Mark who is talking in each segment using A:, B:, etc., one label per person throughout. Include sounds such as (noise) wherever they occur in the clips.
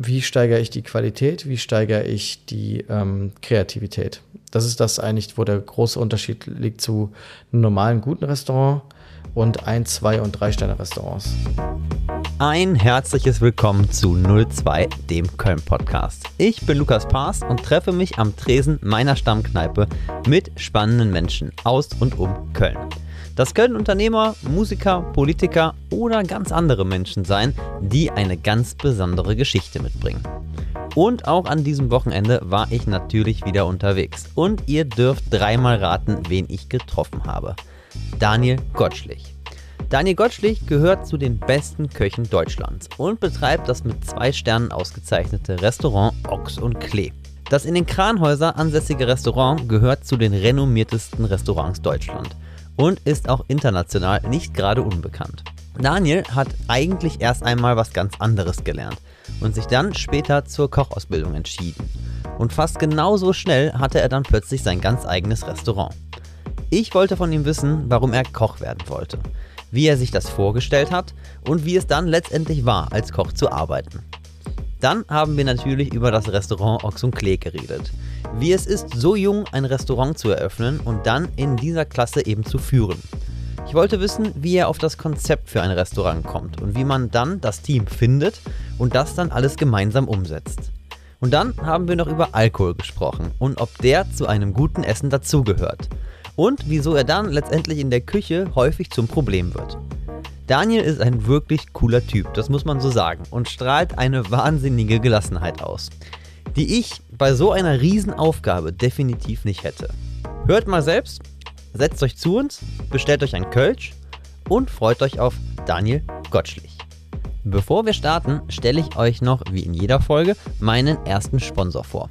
A: wie steigere ich die Qualität, wie steigere ich die ähm, Kreativität. Das ist das eigentlich, wo der große Unterschied liegt zu einem normalen guten Restaurant und ein, zwei und drei Sterne Restaurants.
B: Ein herzliches Willkommen zu 02, dem Köln-Podcast. Ich bin Lukas Paas und treffe mich am Tresen meiner Stammkneipe mit spannenden Menschen aus und um Köln. Das können Unternehmer, Musiker, Politiker oder ganz andere Menschen sein, die eine ganz besondere Geschichte mitbringen. Und auch an diesem Wochenende war ich natürlich wieder unterwegs. Und ihr dürft dreimal raten, wen ich getroffen habe. Daniel Gottschlich. Daniel Gottschlich gehört zu den besten Köchen Deutschlands und betreibt das mit zwei Sternen ausgezeichnete Restaurant Ochs und Klee. Das in den Kranhäuser ansässige Restaurant gehört zu den renommiertesten Restaurants Deutschlands und ist auch international nicht gerade unbekannt. Daniel hat eigentlich erst einmal was ganz anderes gelernt und sich dann später zur Kochausbildung entschieden. Und fast genauso schnell hatte er dann plötzlich sein ganz eigenes Restaurant. Ich wollte von ihm wissen, warum er Koch werden wollte, wie er sich das vorgestellt hat und wie es dann letztendlich war, als Koch zu arbeiten. Dann haben wir natürlich über das Restaurant Ochs und Klee geredet. Wie es ist, so jung ein Restaurant zu eröffnen und dann in dieser Klasse eben zu führen. Ich wollte wissen, wie er auf das Konzept für ein Restaurant kommt und wie man dann das Team findet und das dann alles gemeinsam umsetzt. Und dann haben wir noch über Alkohol gesprochen und ob der zu einem guten Essen dazugehört. Und wieso er dann letztendlich in der Küche häufig zum Problem wird. Daniel ist ein wirklich cooler Typ, das muss man so sagen, und strahlt eine wahnsinnige Gelassenheit aus, die ich bei so einer Riesenaufgabe definitiv nicht hätte. Hört mal selbst, setzt euch zu uns, bestellt euch ein Kölsch und freut euch auf Daniel Gottschlich. Bevor wir starten, stelle ich euch noch, wie in jeder Folge, meinen ersten Sponsor vor.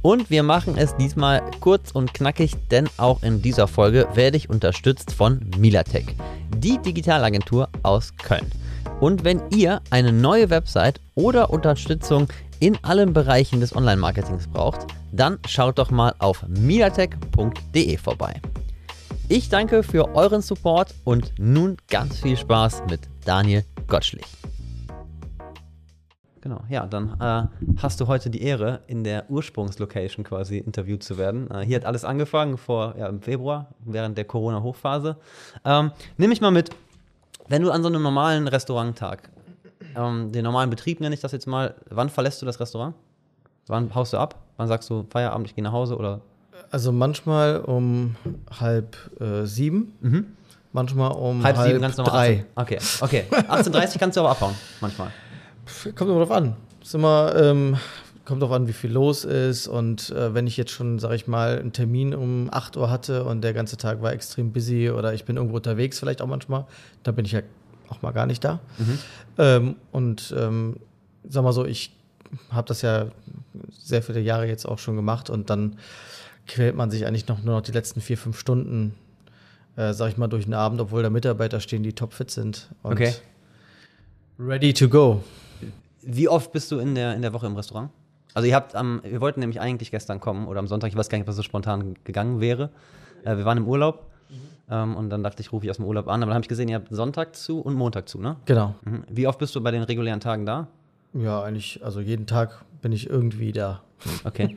B: Und wir machen es diesmal kurz und knackig, denn auch in dieser Folge werde ich unterstützt von Milatech, die Digitalagentur aus Köln. Und wenn ihr eine neue Website oder Unterstützung in allen Bereichen des Online-Marketings braucht, dann schaut doch mal auf milatech.de vorbei. Ich danke für euren Support und nun ganz viel Spaß mit Daniel Gottschlich. Genau, ja, dann äh, hast du heute die Ehre, in der Ursprungslocation quasi interviewt zu werden. Äh, hier hat alles angefangen vor ja, im Februar, während der Corona-Hochphase. Ähm, nimm mich mal mit, wenn du an so einem normalen Restauranttag, ähm, den normalen Betrieb nenne ich das jetzt mal, wann verlässt du das Restaurant? Wann haust du ab? Wann sagst du Feierabend, ich gehe nach Hause oder?
A: Also manchmal um halb äh, sieben,
B: Mhm.
A: manchmal um
B: Halb,
A: halb,
B: sieben, ganz normal.
A: drei.
B: 18, okay, okay. 18.30 kannst du aber abhauen, manchmal.
A: Kommt immer drauf an. Ist immer, ähm, kommt drauf an, wie viel los ist. Und äh, wenn ich jetzt schon, sag ich mal, einen Termin um 8 Uhr hatte und der ganze Tag war extrem busy oder ich bin irgendwo unterwegs, vielleicht auch manchmal, dann bin ich ja auch mal gar nicht da. Ähm, und ähm, sag mal so, ich habe das ja sehr viele Jahre jetzt auch schon gemacht und dann quält man sich eigentlich noch nur noch die letzten vier, fünf Stunden, äh, sag ich mal, durch den Abend, obwohl da Mitarbeiter stehen, die topfit sind. Und
B: Okay.
A: Ready to go.
B: Wie oft bist du in der, in der Woche im Restaurant? Also ihr habt am, wir wollten nämlich eigentlich gestern kommen oder am Sonntag, ich weiß gar nicht, ob das so spontan gegangen wäre. Äh, wir waren im Urlaub ähm, und dann dachte ich, rufe ich aus dem Urlaub an, aber dann habe ich gesehen, ihr habt Sonntag zu und Montag zu, ne?
A: Genau.
B: Mhm. Wie oft bist du bei den regulären Tagen da?
A: Ja, eigentlich, also jeden Tag bin ich irgendwie da.
B: Okay.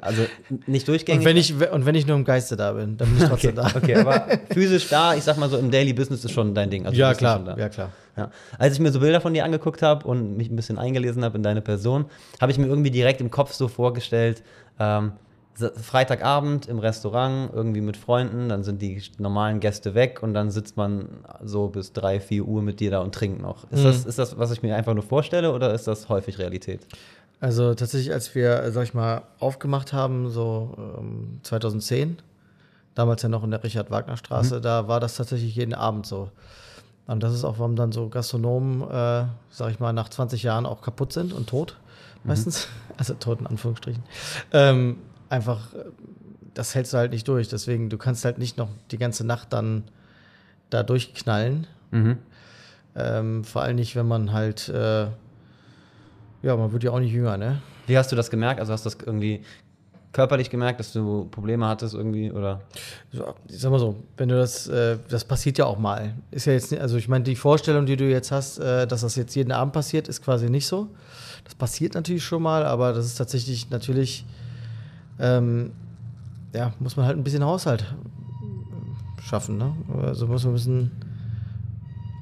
B: Also nicht durchgängig.
A: Und wenn ich, und wenn ich nur im Geiste da bin, dann bin ich
B: okay,
A: trotzdem da.
B: okay, aber physisch da, ich sag mal so im Daily Business ist schon dein Ding. Also
A: Ja, klar, ja, klar.
B: Ja. Als ich mir so Bilder von dir angeguckt habe und mich ein bisschen eingelesen habe in deine Person, habe ich mir irgendwie direkt im Kopf so vorgestellt, ähm, Freitagabend im Restaurant, irgendwie mit Freunden, dann sind die normalen Gäste weg und dann sitzt man so bis 3, 4 Uhr mit dir da und trinkt noch. Ist,
A: Mhm.
B: das, ist das, was ich mir einfach nur vorstelle oder ist das häufig Realität?
A: Also tatsächlich, als wir, sag ich mal, aufgemacht haben, so ähm, 2010, damals ja noch in der Richard-Wagner-Straße, da war das tatsächlich jeden Abend so. Und das ist auch, warum dann so Gastronomen, äh, sag ich mal, nach 20 Jahren auch kaputt sind und tot, meistens. (laughs) Also tot in Anführungsstrichen. Ähm, einfach, äh, das hältst du halt nicht durch. Deswegen, du kannst halt nicht noch die ganze Nacht dann da durchknallen.
B: Mhm.
A: Ähm, vor allem nicht, wenn man halt, äh, ja, man wird ja auch nicht jünger, ne?
B: Wie hast du das gemerkt? Also hast du das irgendwie körperlich gemerkt, dass du Probleme hattest irgendwie oder?
A: So, ich sag mal so, wenn du das, äh, das passiert ja auch mal. Ist ja jetzt, nicht, also ich meine, die Vorstellung, die du jetzt hast, äh, dass das jetzt jeden Abend passiert, ist quasi nicht so. Das passiert natürlich schon mal, aber das ist tatsächlich natürlich, ähm, ja, muss man halt ein bisschen Haushalt schaffen, ne? Also muss man ein bisschen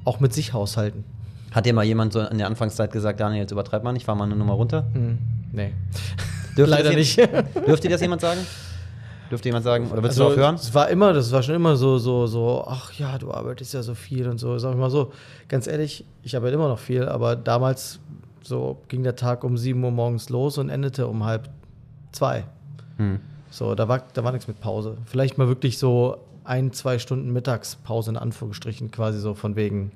A: auch mit sich haushalten.
B: Hat dir mal jemand so in der Anfangszeit gesagt, Daniel, jetzt übertreib mal nicht, fahr mal eine Nummer runter?
A: Hm, nee. (laughs) (laughs)
B: Dürfte
A: Leider
B: das
A: nicht.
B: jemand- Dürfte dir das jemand sagen? Dürfte jemand sagen? Oder willst du
A: Also,
B: auch hören?
A: Es war immer, das war schon immer so, so, so, ach ja, du arbeitest ja so viel und so. Sag ich mal so, ganz ehrlich, ich arbeite immer noch viel, aber damals so ging der Tag um 7 Uhr morgens los und endete um halb zwei.
B: Hm.
A: So, da war, da war nichts mit Pause. Vielleicht mal wirklich so ein, zwei Stunden Mittagspause in Anführungsstrichen, quasi so von wegen,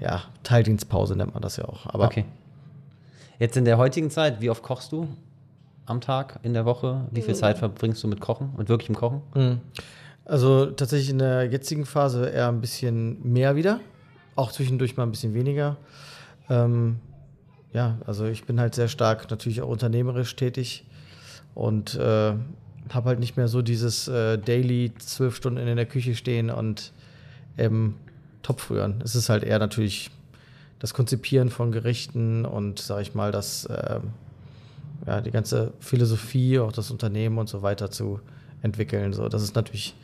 A: ja, Teildienstpause nennt man das ja auch. Aber
B: Okay. Jetzt in der heutigen Zeit, wie oft kochst du am Tag, in der Woche? Wie viel Zeit verbringst du mit Kochen und wirklichem Kochen?
A: Mhm. Also tatsächlich in der jetzigen Phase eher ein bisschen mehr wieder. Auch zwischendurch mal ein bisschen weniger. Ähm, ja, also ich bin halt sehr stark natürlich auch unternehmerisch tätig und äh, habe halt nicht mehr so dieses äh, Daily zwölf Stunden in der Küche stehen und ähm, Topf rühren. Es ist halt eher natürlich das Konzipieren von Gerichten und sag ich mal, das ähm, ja, die ganze Philosophie, auch das Unternehmen und so weiter zu entwickeln. So, das ist natürlich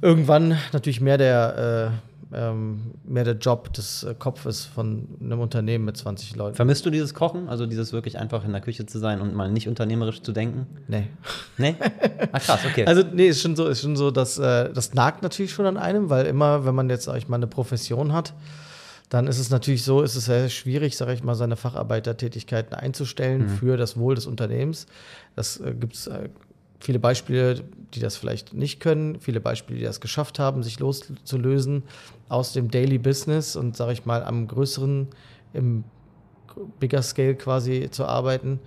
A: irgendwann natürlich mehr der, äh, ähm, mehr der Job des äh, Kopfes von einem Unternehmen mit 20 Leuten.
B: Vermisst du dieses Kochen? Also dieses wirklich einfach in der Küche zu sein und mal nicht unternehmerisch zu denken?
A: Nee.
B: Nee? Ah, krass, okay.
A: Also, nee, ist schon so, ist schon so, dass äh, das nagt natürlich schon an einem, weil immer, wenn man jetzt, sag ich mal, eine Profession hat, dann ist es natürlich so, ist es sehr schwierig, sage ich mal, seine Facharbeitertätigkeiten einzustellen für das Wohl des Unternehmens. Das äh, gibt es äh, viele Beispiele, die das vielleicht nicht können, viele Beispiele, die das geschafft haben, sich loszulösen aus dem Daily Business und, sage ich mal, am größeren, im Bigger Scale quasi zu arbeiten.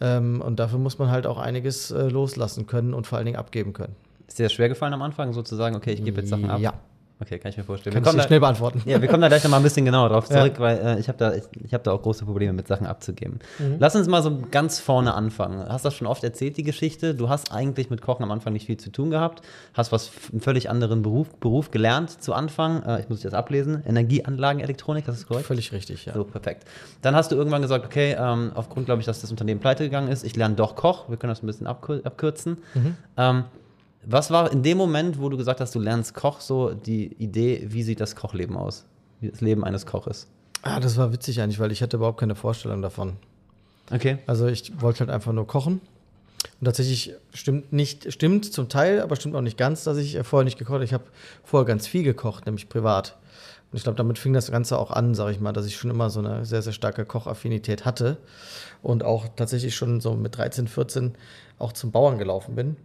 A: Ähm, und dafür muss man halt auch einiges äh, loslassen können und vor allen Dingen abgeben können.
B: Ist dir das schwer gefallen am Anfang, sozusagen, okay, ich gebe jetzt Sachen ab?
A: Ja.
B: Okay, kann ich mir vorstellen.
A: Kann
B: Wir
A: ich
B: da-
A: schnell beantworten.
B: Ja, wir kommen da gleich noch mal ein bisschen genauer drauf
A: Ja.
B: zurück, weil äh, ich habe da, ich, ich hab da auch große Probleme mit Sachen abzugeben.
A: Mhm.
B: Lass uns mal so ganz vorne anfangen. Hast das schon oft erzählt, die Geschichte? Du hast eigentlich mit Kochen am Anfang nicht viel zu tun gehabt, hast was einen völlig anderen Beruf, Beruf gelernt zu Anfang. Äh, ich muss das ablesen. Energieanlagenelektronik, das ist korrekt?
A: Völlig richtig, ja.
B: So, perfekt. Dann hast du irgendwann gesagt, okay, ähm, aufgrund, glaube ich, dass das Unternehmen pleite gegangen ist, ich lerne doch Koch. Wir können das ein bisschen abkür abkürzen.
A: Mhm.
B: Ähm, was war in dem Moment, wo du gesagt hast, du lernst Koch, so die Idee, wie sieht das Kochleben aus? Wie das Leben eines Koches?
A: Ah, das war witzig eigentlich, weil ich hatte überhaupt keine Vorstellung davon.
B: Okay.
A: Also ich wollte halt einfach nur kochen. Und tatsächlich stimmt nicht, stimmt zum Teil, aber stimmt auch nicht ganz, dass ich äh, vorher nicht gekocht habe. Ich habe vorher ganz viel gekocht, nämlich privat. Und ich glaube, damit fing das Ganze auch an, sage ich mal, dass ich schon immer so eine sehr, sehr starke Kochaffinität hatte. Und auch tatsächlich schon so mit 13, 14 auch zum Bauern gelaufen bin.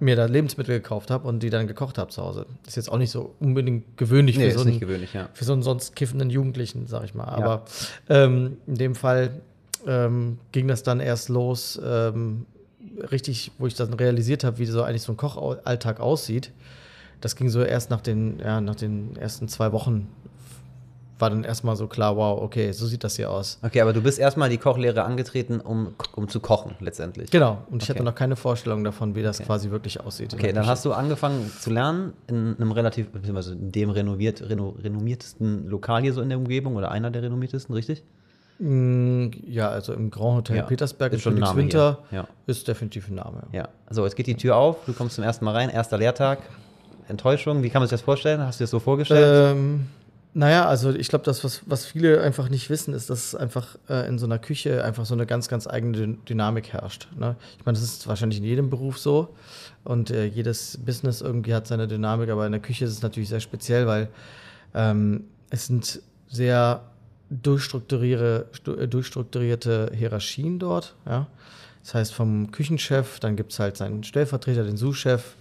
A: Mir da Lebensmittel gekauft habe und die dann gekocht habe zu Hause. Ist jetzt auch nicht so unbedingt gewöhnlich
B: Nee,
A: für so einen
B: gewöhnlich, ja.
A: für so einen sonst kiffenden Jugendlichen, sag ich mal. Aber ähm, in dem Fall ähm, ging das dann erst los, ähm, richtig, wo ich dann realisiert habe, wie so eigentlich so ein Kochalltag aussieht. Das ging so erst nach den, ja, nach den ersten zwei Wochen war dann erstmal so klar, wow, okay, so sieht das hier aus.
B: Okay, aber du bist erstmal die Kochlehre angetreten, um, um zu kochen letztendlich.
A: Genau, und ich
B: Okay.
A: hatte noch keine Vorstellung davon, wie das quasi wirklich aussieht.
B: Okay, dann hast du angefangen zu lernen in einem relativ, beziehungsweise in dem renommiert, reno, renommiertesten Lokal hier so in der Umgebung oder einer der renommiertesten, richtig?
A: Mm, Ja, also im Grand Hotel
B: Ja,
A: Petersberg
B: ist schon ein Name
A: Winter
B: ja.
A: ist definitiv ein Name.
B: Ja. So, jetzt geht die Tür auf, du kommst zum ersten Mal rein, erster Lehrtag, Enttäuschung, wie kann man sich das vorstellen? Hast du dir das so vorgestellt?
A: Ähm, naja, also ich glaube, das, was, was viele einfach nicht wissen, ist, dass einfach äh, in so einer Küche einfach so eine ganz, ganz eigene Dyn- Dynamik herrscht. Ne? Ich meine, das ist wahrscheinlich in jedem Beruf so und äh, jedes Business irgendwie hat seine Dynamik, aber in der Küche ist es natürlich sehr speziell, weil ähm, es sind sehr äh, durchstrukturierte Hierarchien dort. Ja? Das heißt, vom Küchenchef, dann gibt es halt seinen Stellvertreter, den Sous-Chef,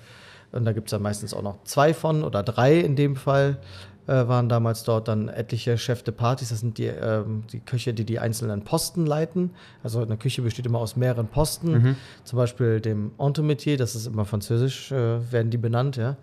A: und da gibt es dann meistens auch noch zwei von oder drei in dem Fall äh, waren damals dort dann etliche Chefs de Partys. Das sind die, ähm, die Köche, die die einzelnen Posten leiten. Also eine Küche besteht immer aus mehreren Posten. Zum Beispiel dem Entremetier, das ist immer französisch, äh, werden die benannt, ja.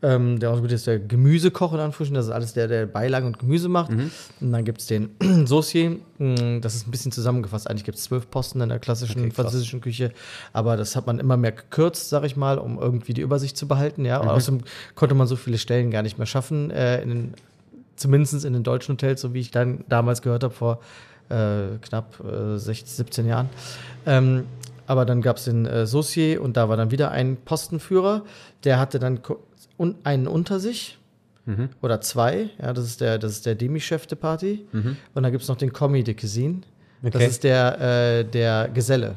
A: Ähm, der Ausgebiet ist der Gemüsekoch in Anführungsstrichen, das ist alles der, der Beilagen und Gemüse macht.
B: Mhm.
A: Und dann gibt es den (clears throat) Saucier, mh, das ist ein bisschen zusammengefasst. Eigentlich gibt es zwölf Posten in der klassischen
B: Okay,
A: französischen Küche, aber das hat man immer mehr gekürzt, sag ich mal, um irgendwie die Übersicht zu behalten. Ja?
B: Mhm.
A: Außerdem konnte man so viele Stellen gar nicht mehr schaffen, äh, in den, zumindest in den deutschen Hotels, so wie ich dann damals gehört habe, vor äh, knapp äh, 16, 17 Jahren. Ähm, aber dann gab es den äh, Saucier und da war dann wieder ein Postenführer, der hatte dann ko- un einen unter sich oder zwei. Ja, das ist der, das ist der Demi-Chef de Party. Und dann gibt es noch den Commis de Cuisine. Das
B: Okay.
A: ist der, äh, der Geselle.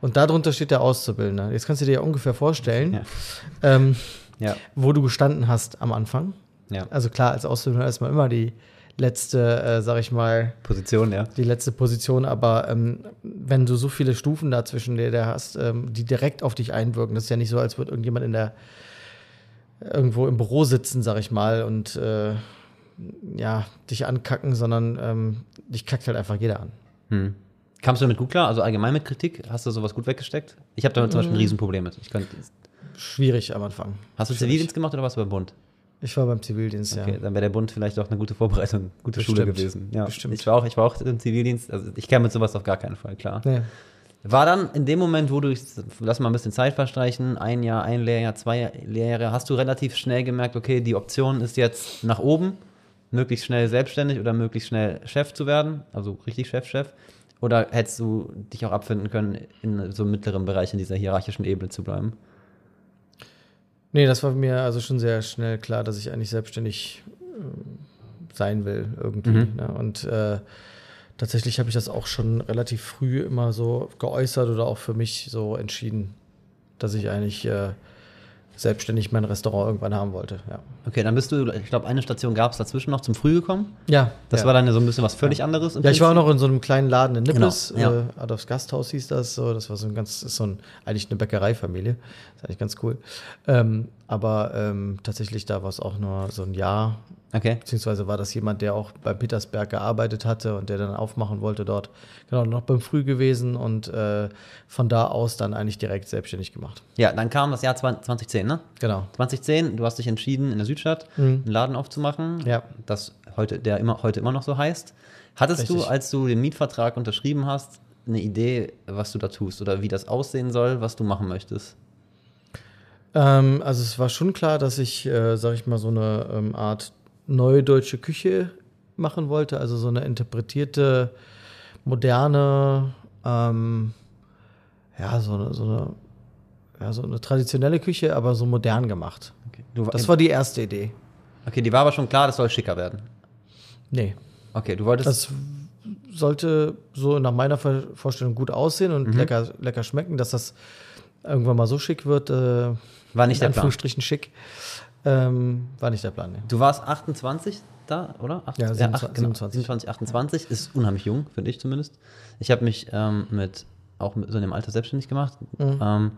A: Und darunter steht der Auszubildende. Jetzt kannst du dir ja ungefähr vorstellen,
B: Ja.
A: ähm,
B: Ja,
A: wo du gestanden hast am Anfang.
B: ja.
A: Also klar, als Auszubildender ist man immer die letzte, äh, sag ich mal,
B: Position, ja.
A: die letzte Position, aber ähm, wenn du so viele Stufen dazwischen dir hast, ähm, die direkt auf dich einwirken, das ist ja nicht so, als würde irgendjemand in der irgendwo im Büro sitzen, sag ich mal, und äh, ja, dich ankacken, sondern ähm, dich kackt halt einfach jeder an.
B: Hm. Kamst du damit gut klar? Also allgemein mit Kritik? Hast du sowas gut weggesteckt? Ich habe damit zum Beispiel ein Riesenproblem mit. Ich könnte,
A: Schwierig am Anfang.
B: hast du
A: Schwierig.
B: Zivildienst gemacht oder warst du beim Bund?
A: Ich war beim Zivildienst,
B: Okay,
A: ja.
B: dann wäre der Bund vielleicht auch eine gute Vorbereitung, gute Schule
A: Bestimmt.
B: gewesen. Ja,
A: Bestimmt.
B: Ich war auch, ich war auch im Zivildienst. Also ich kam mit sowas auf gar keinen Fall klar.
A: Nee.
B: War dann in dem Moment, wo du, lass mal ein bisschen Zeit verstreichen, ein Jahr, ein Lehrjahr, zwei Lehrjahre, hast du relativ schnell gemerkt, okay, die Option ist jetzt nach oben, möglichst schnell selbstständig oder möglichst schnell Chef zu werden, also richtig Chef, Chef. Oder hättest du dich auch abfinden können, in so einem mittleren Bereich in dieser hierarchischen Ebene zu bleiben?
A: Nee, das war mir also schon sehr schnell klar, dass ich eigentlich selbstständig äh, sein will irgendwie.
B: Mhm.
A: Ne? Und äh, tatsächlich habe ich das auch schon relativ früh immer so geäußert oder auch für mich so entschieden, dass ich eigentlich äh, selbstständig mein Restaurant irgendwann haben wollte. Ja,
B: Okay, dann bist du, ich glaube, eine Station gab es dazwischen noch zum Früh gekommen.
A: ja
B: Das
A: ja.
B: war dann ja so ein bisschen was völlig anderes. im
A: Ja, ich war auch noch in so einem kleinen Laden in Nippes,
B: Genau, ja.
A: äh, Adolfs Gasthaus hieß das. So, das war so ein ganz, ist so ein, eigentlich eine Bäckereifamilie. Ist eigentlich ganz cool. Ähm, aber ähm, tatsächlich, da war es auch nur so ein Jahr.
B: Okay.
A: Beziehungsweise war das jemand, der auch bei Petersberg gearbeitet hatte und der dann aufmachen wollte dort. Genau, noch beim Früh gewesen und äh, von da aus dann eigentlich direkt selbstständig gemacht.
B: Ja, dann kam das Jahr 20- 2010, ne?
A: Genau.
B: 2010, du hast dich entschieden, in der Südstadt einen Laden aufzumachen,
A: Ja.
B: das heute, der immer, heute immer noch so heißt. Hattest du,
A: Richtig.
B: als du den Mietvertrag unterschrieben hast, eine Idee, was du da tust oder wie das aussehen soll, was du machen möchtest?
A: Ähm, also es war schon klar, dass ich, äh, sag ich mal, so eine ähm, Art neue deutsche Küche machen wollte, also so eine interpretierte, moderne, ähm, ja, so eine, so eine, ja, so eine traditionelle Küche, aber so modern gemacht.
B: Okay. Du,
A: Das war die erste Idee.
B: okay, die war aber schon klar, das soll schicker werden.
A: Nee,
B: Okay, du wolltest.
A: das sollte so nach meiner Vorstellung gut aussehen und lecker, lecker schmecken, dass das irgendwann mal so schick wird. Äh,
B: War nicht der Plan.
A: Anführungsstrichen schick. Ähm, war nicht der Plan. Nee.
B: Du warst 28 da, oder? Acht-
A: Ja, 27,
B: acht- genau,
A: 27.
B: 27, 28 ist unheimlich jung, finde ich zumindest. Ich habe mich ähm, mit auch mit so einem Alter selbstständig gemacht.
A: Mhm.
B: Ähm,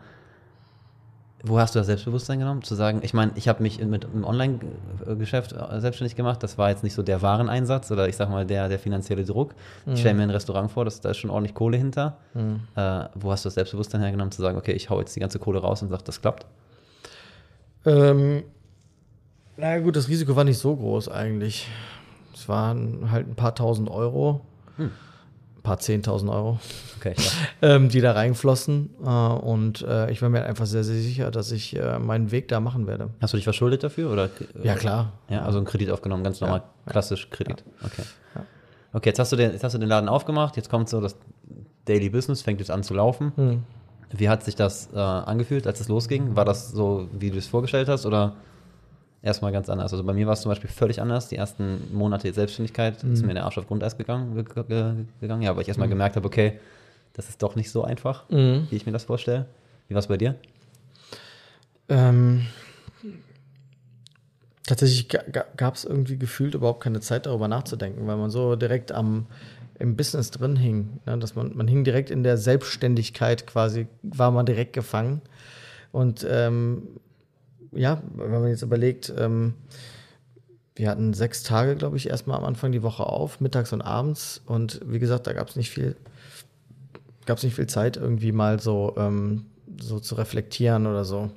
B: wo hast du das Selbstbewusstsein genommen? Zu sagen, ich meine, ich habe mich mit einem Online-Geschäft äh, selbstständig gemacht. Das war jetzt nicht so der Wareneinsatz oder ich sag mal der, der finanzielle Druck.
A: Mhm.
B: Ich stelle mir ein Restaurant vor, das, da ist schon ordentlich Kohle hinter. Äh, wo hast du das Selbstbewusstsein hergenommen, zu sagen, okay, ich hau jetzt die ganze Kohle raus und sage, das klappt?
A: Ähm, na gut, das Risiko war nicht so groß eigentlich. Es waren halt ein paar tausend Euro,
B: Hm.
A: ein paar zehntausend Euro,
B: Okay, (laughs)
A: ähm, die da reingeflossen. Äh, und äh, ich war mir einfach sehr, sehr sicher, dass ich äh, meinen Weg da machen werde.
B: Hast du dich verschuldet dafür? Oder,
A: Ja, klar.
B: Ja, also einen Kredit aufgenommen, ganz normal,
A: Ja.
B: klassisch Kredit. Okay.
A: Ja.
B: Okay, jetzt hast, du den, jetzt hast du den Laden aufgemacht, jetzt kommt so das Daily Business, fängt jetzt an zu laufen.
A: Hm.
B: Wie hat sich das äh, angefühlt, als es losging? War das so, wie du es vorgestellt hast oder erstmal ganz anders? Also bei mir war es zum Beispiel völlig anders. Die ersten Monate der Selbstständigkeit ist mir der Arsch auf Grundeis gegangen, ge ge gegangen ja, weil ich erstmal gemerkt habe, okay, das ist doch nicht so einfach,
A: Mhm.
B: wie ich mir das vorstelle. Wie war es bei dir?
A: Ähm, tatsächlich gab es irgendwie gefühlt überhaupt keine Zeit darüber nachzudenken, weil man so direkt am im Business drin hing. Ne? Dass man, man hing direkt in der Selbstständigkeit quasi, war man direkt gefangen. Und ähm, ja, wenn man jetzt überlegt, ähm, wir hatten sechs Tage, glaube ich, erstmal am Anfang die Woche auf, mittags und abends. Und wie gesagt, da gab es nicht viel, gab es nicht viel Zeit, irgendwie mal so, ähm, so zu reflektieren oder so.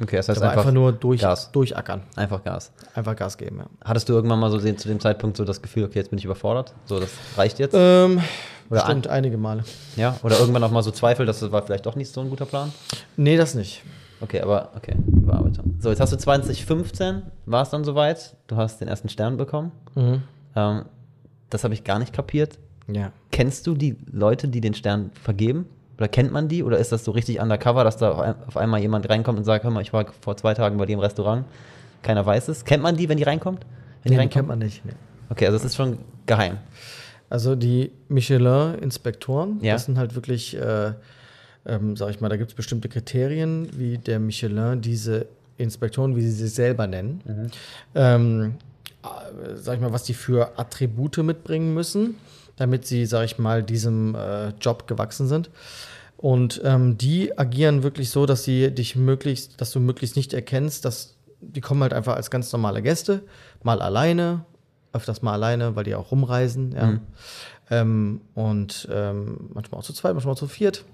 B: Okay, das heißt
A: einfach,
B: einfach,
A: nur durch,
B: Gas.
A: durchackern.
B: einfach Gas.
A: Einfach Gas geben, ja.
B: Hattest du irgendwann mal so zu dem Zeitpunkt so das Gefühl, okay, jetzt bin ich überfordert? So, das reicht jetzt?
A: Ähm,
B: Oder
A: stimmt, einige Male.
B: Ja? Oder irgendwann auch mal so Zweifel, dass das war vielleicht doch nicht so ein guter Plan?
A: Nee, das nicht.
B: Okay, aber okay, Überarbeitung. So, jetzt hast du 2015, war es dann soweit. Du hast den ersten Stern bekommen.
A: Mhm.
B: Ähm, das habe ich gar nicht kapiert.
A: Ja.
B: Kennst du die Leute, die den Stern vergeben? Oder kennt man die? Oder ist das so richtig undercover, dass da auf ein- auf einmal jemand reinkommt und sagt, hör mal, ich war vor zwei Tagen bei dir im Restaurant. Keiner weiß es. Kennt man die, wenn die reinkommt? Wenn
A: Nee,
B: die reinkommt?
A: kennt man nicht. Nee.
B: Okay, also es ist schon geheim.
A: Also die Michelin-Inspektoren,
B: Ja.
A: das sind halt wirklich, äh, ähm, sag ich mal, da gibt es bestimmte Kriterien, wie der Michelin diese Inspektoren, wie sie sie selber nennen, ähm, äh, sag ich mal, was die für Attribute mitbringen müssen, damit sie, sag ich mal, diesem äh, Job gewachsen sind. Und ähm, die agieren wirklich so, dass sie dich möglichst, dass du möglichst nicht erkennst, dass die kommen halt einfach als ganz normale Gäste, mal alleine, öfters mal alleine, weil die auch rumreisen, ja. Ähm, und ähm, manchmal auch zu zweit, manchmal auch zu viert.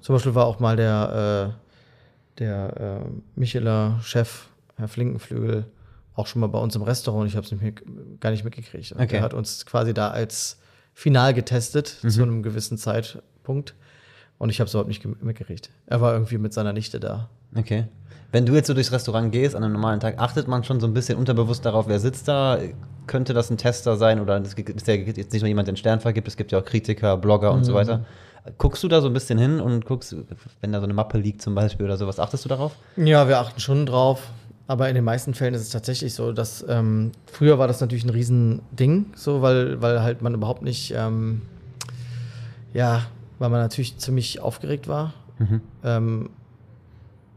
A: Zum Beispiel war auch mal der, äh, der äh, Michelin-Chef, Herr Flinkenflügel, auch schon mal bei uns im Restaurant. Ich habe es gar nicht mitgekriegt.
B: Okay.
A: Er hat uns quasi da als Final getestet zu einem gewissen Zeitpunkt. Und ich habe es überhaupt nicht ge- mitgekriegt. Er war irgendwie mit seiner Nichte da.
B: Okay. Wenn du jetzt so durchs Restaurant gehst an einem normalen Tag, achtet man schon so ein bisschen unterbewusst darauf, wer sitzt da? Könnte das ein Tester sein oder es ist ja jetzt nicht nur jemand, der einen Stern vergibt, es gibt ja auch Kritiker, Blogger und so weiter. Guckst du da so ein bisschen hin und guckst, wenn da so eine Mappe liegt zum Beispiel oder sowas, achtest du darauf?
A: Ja, wir achten schon drauf. Aber in den meisten Fällen ist es tatsächlich so, dass ähm, früher war das natürlich ein Riesending, so, weil, weil halt man überhaupt nicht, ähm, ja, weil man natürlich ziemlich aufgeregt war. Ähm,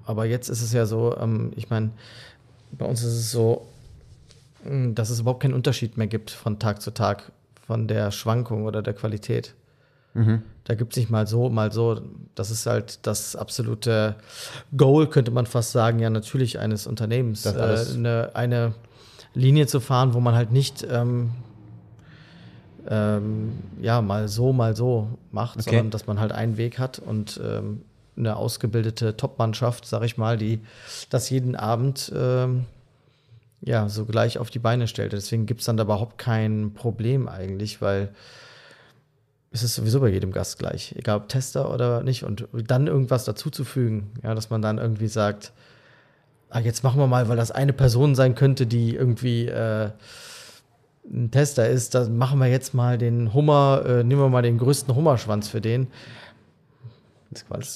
A: aber jetzt ist es ja so, ähm, ich meine, bei uns ist es so, dass es überhaupt keinen Unterschied mehr gibt von Tag zu Tag, von der Schwankung oder der Qualität. Da gibt es nicht mal so, mal so. Das ist halt das absolute Goal, könnte man fast sagen, ja, natürlich eines Unternehmens. Äh, eine, eine Linie zu fahren, wo man halt nicht ähm, ähm, ja, mal so, mal so macht,
B: Okay.
A: sondern dass man halt einen Weg hat und ähm, eine ausgebildete Top-Mannschaft, sag ich mal, die das jeden Abend ähm, ja, so gleich auf die Beine stellt. Deswegen gibt es dann da überhaupt kein Problem eigentlich, weil es ist sowieso bei jedem Gast gleich, egal ob Tester oder nicht. Und dann irgendwas dazuzufügen, ja, dass man dann irgendwie sagt, ah, jetzt machen wir mal, weil das eine Person sein könnte, die irgendwie äh, ein Tester ist, dann machen wir jetzt mal den Hummer, äh, nehmen wir mal den größten Hummerschwanz für den.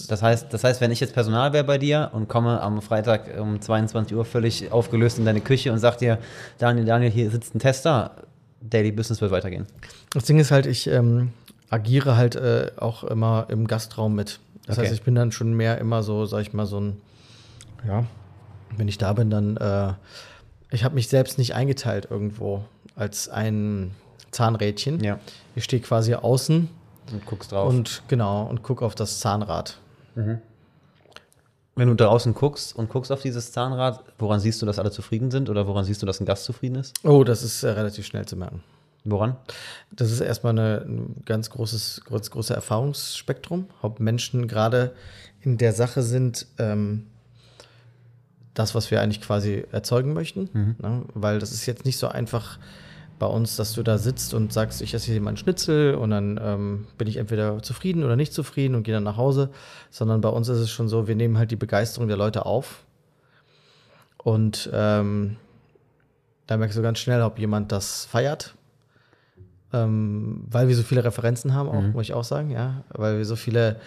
A: Das
B: heißt, das heißt, wenn ich jetzt Personal wäre bei dir und komme am Freitag um 22 Uhr völlig aufgelöst in deine Küche und sag dir, Daniel, Daniel, hier sitzt ein Tester, Daily Business wird weitergehen.
A: Das Ding ist halt, ich ähm, agiere halt äh, auch immer im Gastraum mit. Das
B: Okay.
A: heißt, ich bin dann schon mehr immer so, sag ich mal, so ein, ja, wenn ich da bin, dann, äh, ich habe mich selbst nicht eingeteilt irgendwo als ein Zahnrädchen.
B: Ja.
A: Ich stehe quasi außen
B: Und guckst drauf.
A: und genau und gucke auf das Zahnrad.
B: wenn du draußen guckst und guckst auf dieses Zahnrad, woran siehst du, dass alle zufrieden sind oder woran siehst du, dass ein Gast zufrieden ist?
A: Oh, das ist äh, relativ schnell zu merken.
B: Woran?
A: Das ist erstmal eine, ein ganz großes, groß, großes Erfahrungsspektrum, ob Menschen gerade in der Sache sind, ähm, das, was wir eigentlich quasi erzeugen möchten. Ne? Weil das ist jetzt nicht so einfach bei uns, dass du da sitzt und sagst, ich esse hier mal einen Schnitzel und dann ähm, bin ich entweder zufrieden oder nicht zufrieden und gehe dann nach Hause, sondern bei uns ist es schon so, wir nehmen halt die Begeisterung der Leute auf und ähm, da merkst du ganz schnell, ob jemand das feiert ähm, weil wir so viele Referenzen haben, auch, muss ich auch sagen, ja, weil wir so viele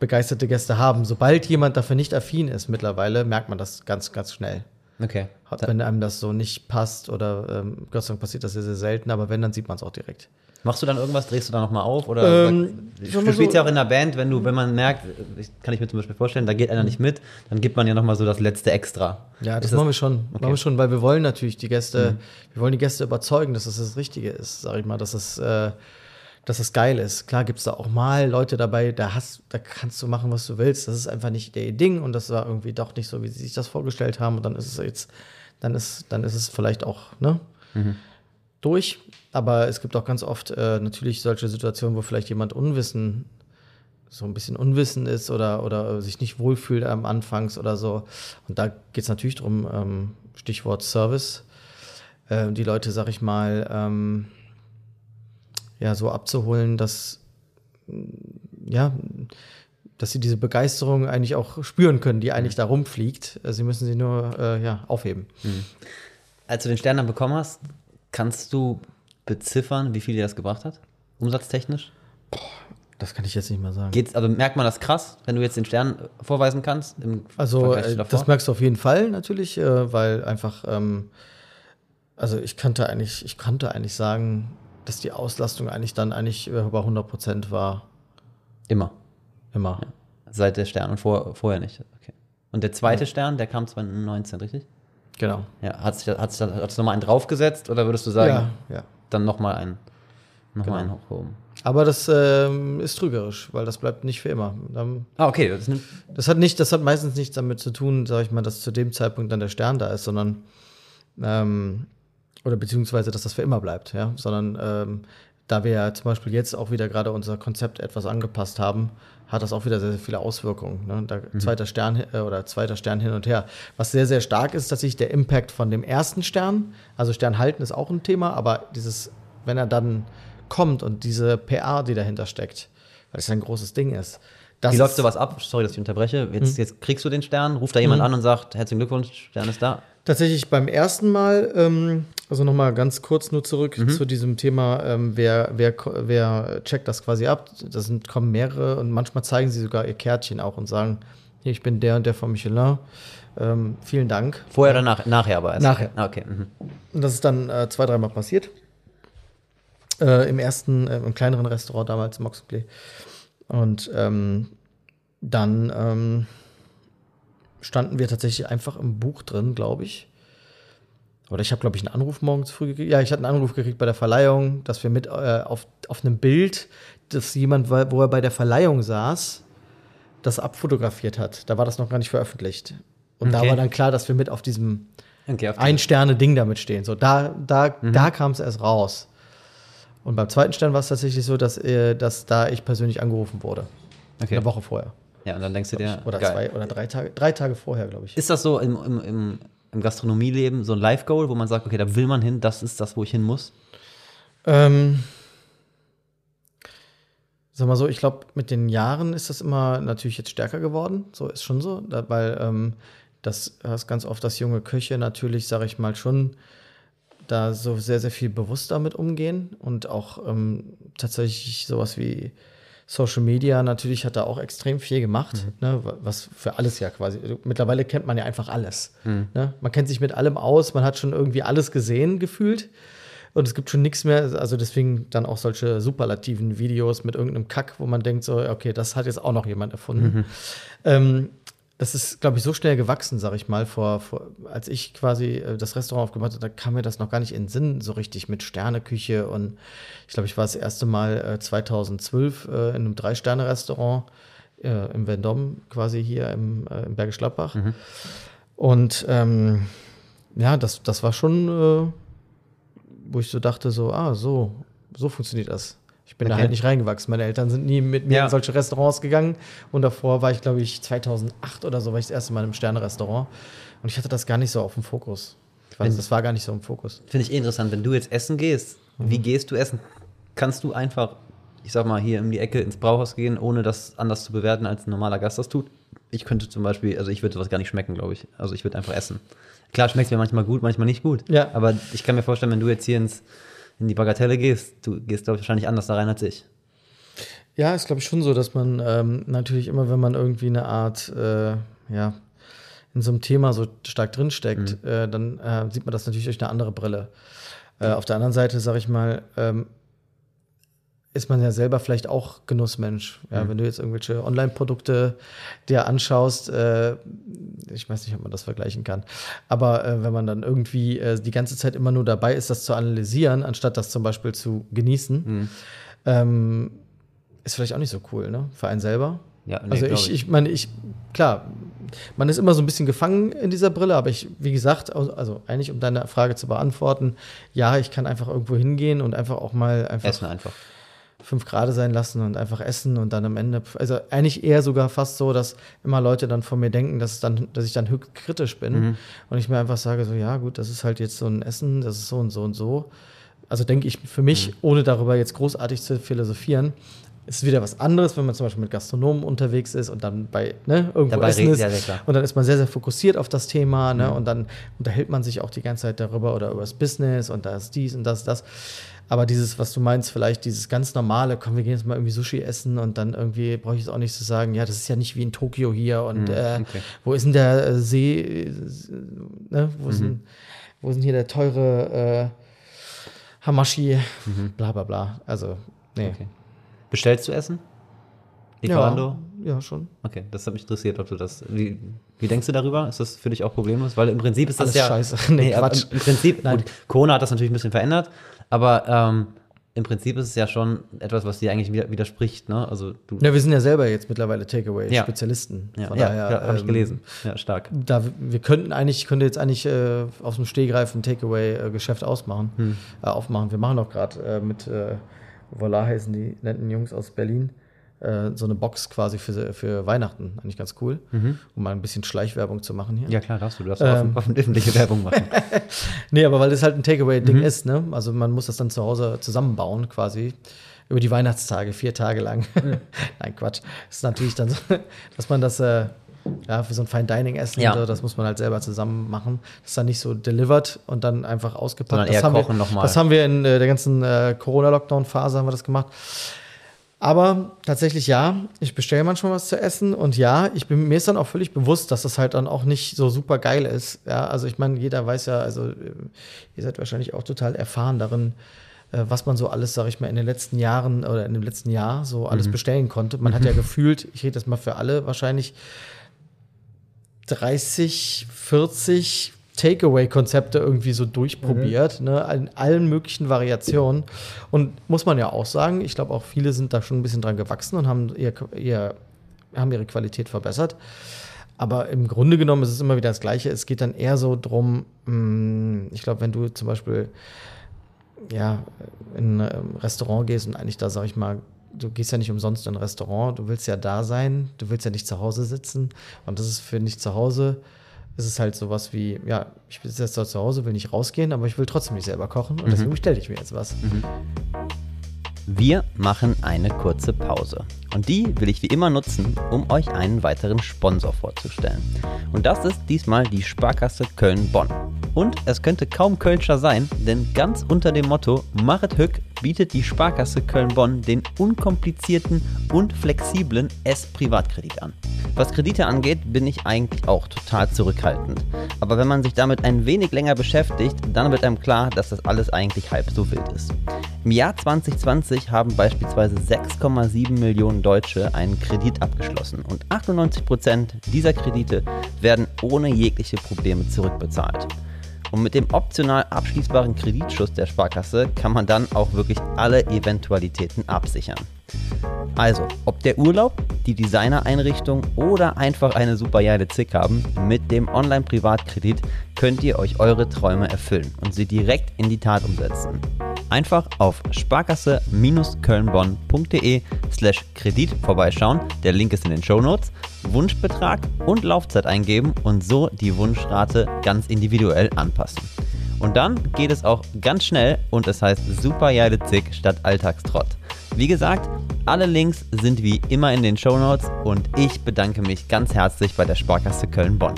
A: begeisterte Gäste haben. Sobald jemand dafür nicht affin ist mittlerweile, merkt man das ganz, ganz schnell.
B: Okay.
A: Wenn einem das so nicht passt oder ähm, Gott sei Dank passiert das sehr, sehr selten, aber wenn, dann sieht man es auch direkt.
B: Machst du dann irgendwas? Drehst du da nochmal auf? Oder
A: Ähm,
B: du
A: sag mal
B: spielst
A: so-
B: ja auch in der Band, wenn du, wenn man merkt, ich, kann ich mir zum Beispiel vorstellen, da geht einer nicht mit, dann gibt man ja nochmal so das letzte Extra.
A: Ja, das,
B: Ist
A: machen wir schon.
B: Okay.
A: Machen wir schon, weil wir wollen natürlich die Gäste, wir wollen die Gäste überzeugen, dass es das Richtige ist, sag ich mal, dass es, äh, dass es geil ist. Klar gibt es da auch mal Leute dabei, da hast, da kannst du machen, was du willst. Das ist einfach nicht ihr Ding und das war irgendwie doch nicht so, wie sie sich das vorgestellt haben. Und dann ist es jetzt, dann ist, dann ist es vielleicht auch, ne? durch. Aber es gibt auch ganz oft äh, natürlich solche Situationen, wo vielleicht jemand Unwissen so ein bisschen unwissend ist oder, oder sich nicht wohlfühlt am Anfangs oder so. Und da geht es natürlich darum, ähm, Stichwort Service, äh, die Leute, sag ich mal, ähm, ja, so abzuholen, dass ja, dass sie diese Begeisterung eigentlich auch spüren können, die eigentlich da rumfliegt. Sie müssen sie nur äh, ja, aufheben. Mhm.
B: Als du den Stern dann bekommen hast, kannst du beziffern, wie viel dir das gebracht hat? Umsatztechnisch?
A: Boah, das kann ich jetzt nicht mal sagen.
B: Geht's, also merkt man das krass, wenn du jetzt den Stern vorweisen kannst?
A: also, äh, das merkst du auf jeden Fall natürlich, äh, weil einfach, ähm, also ich kannte eigentlich, ich konnte eigentlich sagen, dass die Auslastung eigentlich dann eigentlich über 100 Prozent war.
B: Immer.
A: Immer. Ja.
B: Seit der Stern und vor, vorher nicht. Okay. Und der zweite ja. Stern, der kam 2019, richtig?
A: Genau.
B: Ja, hat sich, hat sich, hat sich nochmal einen draufgesetzt oder würdest du sagen,
A: ja, ja.
B: Dann nochmal einen, noch genau. einen hochgehoben?
A: Aber das ähm, ist trügerisch, weil das bleibt nicht für immer. Dann,
B: ah, okay.
A: Das, das, hat nicht, das hat meistens nichts damit zu tun, sage ich mal, dass zu dem Zeitpunkt dann der Stern da ist, sondern ähm, oder beziehungsweise, dass das für immer bleibt, ja, sondern ähm, da wir ja zum Beispiel jetzt auch wieder gerade unser Konzept etwas angepasst haben, hat das auch wieder sehr, sehr viele Auswirkungen. Ne? Da, mhm. Zweiter Stern äh, oder zweiter Stern hin und her. Was sehr, sehr stark ist, dass sich der Impact von dem ersten Stern, also Stern halten ist auch ein Thema, aber dieses, wenn er dann kommt und diese PR, die dahinter steckt, weil es ein großes Ding ist.
B: Wie läuft sowas ab? Sorry, dass ich unterbreche. Jetzt, mhm. jetzt kriegst du den Stern, ruft da jemand mhm. an und sagt, herzlichen Glückwunsch, Stern ist da.
A: Tatsächlich beim ersten Mal, ähm, also nochmal ganz kurz nur zurück mhm. zu diesem Thema, ähm, wer, wer, wer checkt das quasi ab? Da sind, kommen mehrere und manchmal zeigen sie sogar ihr Kärtchen auch und sagen, hier, ich bin der und der von Michelin. Ähm, vielen Dank.
B: Vorher oder nach, nachher aber?
A: Also. Nachher.
B: Ah, okay. Mhm.
A: Und das ist dann äh, zwei, dreimal passiert. Äh, Im ersten, äh, im kleineren Restaurant damals, Moxley. Und ähm, dann ähm, standen wir tatsächlich einfach im Buch drin, glaube ich. Oder ich habe, glaube ich, einen Anruf morgens früh gekriegt. Ja, ich hatte einen Anruf gekriegt bei der Verleihung, dass wir mit äh, auf, auf einem Bild, dass jemand, wo er bei der Verleihung saß, das abfotografiert hat. Da war das noch gar nicht veröffentlicht. Und okay. da war dann klar, dass wir mit auf diesem okay, Ein-Sterne-Ding damit stehen. So, da, da, mhm. da kam es erst raus. Und beim zweiten Stern war es tatsächlich so, dass, äh, dass da ich persönlich angerufen wurde. Okay. Eine Woche vorher.
B: Ja, und dann denkst du dir.
A: Oder geil. zwei oder drei Tage, drei Tage vorher, glaube ich.
B: Ist das so im, im, im, im Gastronomieleben so ein Life-Goal, wo man sagt, okay, da will man hin, das ist das, wo ich hin muss?
A: Ähm, sag mal so, ich glaube, mit den Jahren ist das immer natürlich jetzt stärker geworden. So ist schon so, weil ähm, das hast ganz oft, dass junge Köche natürlich, sage ich mal, schon da so sehr, sehr viel bewusst damit umgehen und auch ähm, tatsächlich sowas wie Social Media natürlich hat da auch extrem viel gemacht, mhm. ne, was für alles ja quasi. Mittlerweile kennt man ja einfach alles. Mhm. Ne? Man kennt sich mit allem aus, man hat schon irgendwie alles gesehen gefühlt. Und es gibt schon nichts mehr, also deswegen dann auch solche superlativen Videos mit irgendeinem Kack, wo man denkt, so, okay, das hat jetzt auch noch jemand erfunden. Mhm. Ähm, das ist, glaube ich, so schnell gewachsen, sag ich mal, vor, vor, als ich quasi äh, das Restaurant aufgemacht habe, da kam mir das noch gar nicht in den Sinn, so richtig mit Sterneküche. Und ich glaube, ich war das erste Mal äh, 2012 äh, in einem Drei-Sterne-Restaurant äh, im Vendôme, quasi hier im, äh, im Bergisch Gladbach. Mhm. Und ähm, ja, das, das war schon, wo ich so dachte, so, ah, so, so funktioniert das. Ich bin okay. da halt nicht reingewachsen. Meine Eltern sind nie mit mir ja. in solche Restaurants gegangen. Und davor war ich, glaube ich, 2008 oder so, war ich das erste Mal im Sterne-Restaurant. Und ich hatte das gar nicht so auf dem Fokus. Also, das war gar nicht so im Fokus.
B: Finde ich eh interessant. Wenn du jetzt essen gehst, mhm. wie gehst du essen? Kannst du einfach, ich sag mal, hier um die Ecke ins Brauhaus gehen, ohne das anders zu bewerten, als ein normaler Gast das tut? Ich könnte zum Beispiel, also ich würde sowas gar nicht schmecken, glaube ich. Also ich würde einfach essen. Klar, schmeckt es mir manchmal gut, manchmal nicht gut.
A: Ja.
B: Aber ich kann mir vorstellen, wenn du jetzt hier ins in die Bagatelle gehst, du gehst, glaube ich, wahrscheinlich anders da rein als ich.
A: Ja, ist, glaube ich, schon so, dass man ähm, natürlich immer, wenn man irgendwie eine Art, äh, ja, in so einem Thema so stark drinsteckt, mhm. äh, dann äh, sieht man das natürlich durch eine andere Brille. Äh, auf der anderen Seite, sage ich mal, ähm, ist man ja selber vielleicht auch Genussmensch. Ja, mhm. Wenn du jetzt irgendwelche Online-Produkte dir anschaust, äh, ich weiß nicht, ob man das vergleichen kann, aber äh, wenn man dann irgendwie äh, die ganze Zeit immer nur dabei ist, das zu analysieren, anstatt das zum Beispiel zu genießen, mhm. ähm, ist vielleicht auch nicht so cool, ne? Für einen selber. Ja, nee, also ich, ich meine, ich, klar, man ist immer so ein bisschen gefangen in dieser Brille, aber ich, wie gesagt, also eigentlich um deine Frage zu beantworten, ja, ich kann einfach irgendwo hingehen und einfach auch mal einfach.
B: Essen einfach
A: fünf Grad sein lassen und einfach essen und dann am Ende, also eigentlich eher sogar fast so, dass immer Leute dann von mir denken, dass, dann, dass ich dann höchst kritisch bin
B: Mhm.
A: und ich mir einfach sage, so ja gut, das ist halt jetzt so ein Essen, das ist so und so und so. Also denke ich für mich,
B: Mhm.
A: ohne darüber jetzt großartig zu philosophieren, ist wieder was anderes, wenn man zum Beispiel mit Gastronomen unterwegs ist und dann bei ne, irgendwo
B: Dabei
A: essen ist.
B: ja, klar.
A: Und dann ist man sehr, sehr fokussiert auf das Thema, ne?
B: Mhm.
A: Und dann unterhält man sich auch die ganze Zeit darüber oder über das Business und da ist dies und das, das. Aber dieses, was du meinst, vielleicht dieses ganz normale, komm, wir gehen jetzt mal irgendwie Sushi essen und dann irgendwie brauche ich es auch nicht zu sagen, ja, das ist ja nicht wie in Tokio hier und
B: Mhm,
A: äh,
B: okay.
A: wo ist denn der äh, See, äh, ne? wo, ist
B: Mhm.
A: denn, wo ist denn hier der teure äh, Hamashi, bla bla bla. Also, nee.
B: Mhm. Okay. Bestellst du Essen? Lieferando?
A: Ja, ja, schon.
B: Okay, das hat mich interessiert, ob du das. Wie, wie denkst du darüber? Ist das für dich auch problemlos? Weil im Prinzip ist das
A: Alles
B: ja.
A: scheiße. (laughs) Nee,
B: aber
A: Quatsch.
B: Im Prinzip,
A: Nein.
B: gut, Corona hat das natürlich ein bisschen verändert, aber ähm, im Prinzip ist es ja schon etwas, was dir eigentlich widerspricht, ne? Also du.
A: Ja, wir sind ja selber jetzt mittlerweile Takeaway-Spezialisten.
B: ja,
A: Von
B: ja,
A: daher,
B: ja habe ich
A: ähm,
B: gelesen. Ja, stark.
A: Da, wir könnten eigentlich, ich könnte jetzt eigentlich äh, aus dem Stehgreif ein Takeaway-Geschäft ausmachen,
B: Hm.
A: äh, aufmachen. Wir machen auch gerade äh, mit äh, Voila heißen die netten Jungs aus Berlin äh, so eine Box quasi für, für Weihnachten. Eigentlich ganz cool, um mal ein bisschen Schleichwerbung zu machen hier.
B: Mhm. Ja, klar, darfst du. Du darfst
A: Ähm.
B: offen, öffentliche Werbung machen. (laughs)
A: Nee, aber weil das halt ein Takeaway-Ding
B: Mhm.
A: ist, ne? Also man muss das dann zu Hause zusammenbauen, quasi. Über die Weihnachtstage, vier Tage lang. (laughs) Nein, Quatsch. Das ist natürlich dann so, (laughs) dass man das, äh, ja, für so ein Fine Dining Essen,
B: Ja.
A: so, das muss man halt selber zusammen machen. Das ist dann nicht so delivered und dann einfach ausgepackt.
B: Sondern
A: das haben
B: kochen
A: wir,
B: noch mal.
A: Das haben wir in äh, der ganzen äh, Corona-Lockdown-Phase haben wir das gemacht. Aber tatsächlich ja, ich bestelle manchmal was zu essen und ja, ich bin mir ist dann auch völlig bewusst, dass das halt dann auch nicht so super geil ist. Ja, also ich meine, jeder weiß ja, also äh, ihr seid wahrscheinlich auch total erfahren darin, äh, was man so alles, sag ich mal, in den letzten Jahren oder in dem letzten Jahr so alles bestellen konnte. Man hat ja (laughs) gefühlt, ich rede das mal für alle, wahrscheinlich 30, 40 Takeaway-Konzepte irgendwie so durchprobiert, ne, in allen möglichen Variationen. Und muss man ja auch sagen, ich glaube auch viele sind da schon ein bisschen dran gewachsen und haben, ihr, ihr, haben ihre Qualität verbessert. Aber im Grunde genommen ist es immer wieder das Gleiche. Es geht dann eher so drum, mh, ich glaube, wenn du zum Beispiel ja, in ein Restaurant gehst und eigentlich da, sag ich mal, du gehst ja nicht umsonst in ein Restaurant, du willst ja da sein, du willst ja nicht zu Hause sitzen. Und das ist für nicht zu Hause, ist es halt sowas wie, ja, ich bin jetzt da zu Hause, will nicht rausgehen, aber ich will trotzdem nicht selber kochen und deswegen bestelle ich mir jetzt was.
B: Wir machen eine kurze Pause. Und die will ich wie immer nutzen, um euch einen weiteren Sponsor vorzustellen. Und das ist diesmal die Sparkasse Köln-Bonn. Und es könnte kaum Kölscher sein, denn ganz unter dem Motto Machet Hück bietet die Sparkasse Köln-Bonn den unkomplizierten und flexiblen S-Privatkredit an. Was Kredite angeht, bin ich eigentlich auch total zurückhaltend. Aber wenn man sich damit ein wenig länger beschäftigt, dann wird einem klar, dass das alles eigentlich halb so wild ist. Im Jahr 2020 haben beispielsweise 6,7 Millionen Deutsche einen Kredit abgeschlossen und 98% dieser Kredite werden ohne jegliche Probleme zurückbezahlt. Und mit dem optional abschließbaren Kreditschuss der Sparkasse kann man dann auch wirklich alle Eventualitäten absichern. Also, ob der Urlaub, die Designereinrichtung oder einfach eine super geile Zick haben, mit dem Online-Privatkredit könnt ihr euch eure Träume erfüllen und sie direkt in die Tat umsetzen. Einfach auf sparkasse-kölnbonn.de slash Kredit vorbeischauen, der Link ist in den Shownotes, Wunschbetrag und Laufzeit eingeben und so die Wunschrate ganz individuell anpassen. Und dann geht es auch ganz schnell und es heißt super Zick statt Alltagstrott. Wie gesagt, alle Links sind wie immer in den Shownotes und ich bedanke mich ganz herzlich bei der Sparkasse Köln-Bonn.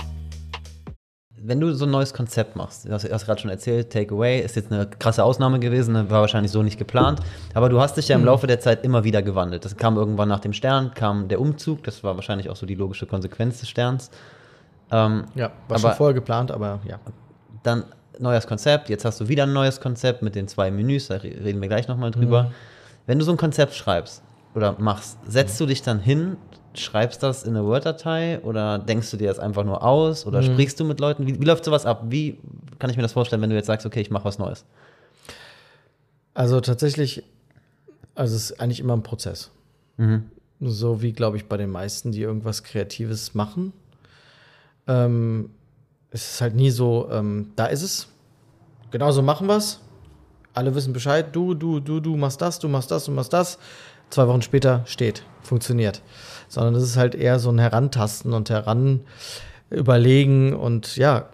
B: Wenn du so ein neues Konzept machst, du hast, hast gerade schon erzählt, Takeaway ist jetzt eine krasse Ausnahme gewesen, war wahrscheinlich so nicht geplant, aber du hast dich ja im Laufe der Zeit immer wieder gewandelt. Das kam irgendwann nach dem Stern, kam der Umzug, das war wahrscheinlich auch so die logische Konsequenz des Sterns. Ähm,
A: Ja, war schon vorher geplant, aber ja.
B: dann neues Konzept, jetzt hast du wieder ein neues Konzept mit den zwei Menüs, da re- reden wir gleich nochmal drüber. Wenn du so ein Konzept schreibst oder machst, setzt du dich dann hin, schreibst das in eine Word-Datei oder denkst du dir das einfach nur aus oder sprichst du mit Leuten? Wie, wie läuft sowas ab? Wie kann ich mir das vorstellen, wenn du jetzt sagst, okay, ich mache was Neues?
A: Also tatsächlich, also es ist eigentlich immer ein Prozess. So wie, glaube ich, bei den meisten, die irgendwas Kreatives machen. Ähm, es ist halt nie so, ähm, da ist es, genau so machen wir es, alle wissen Bescheid, du, du, du, du machst das, du machst das, du machst das. Zwei Wochen später steht, funktioniert. Sondern es ist halt eher so ein Herantasten und heran überlegen und ja,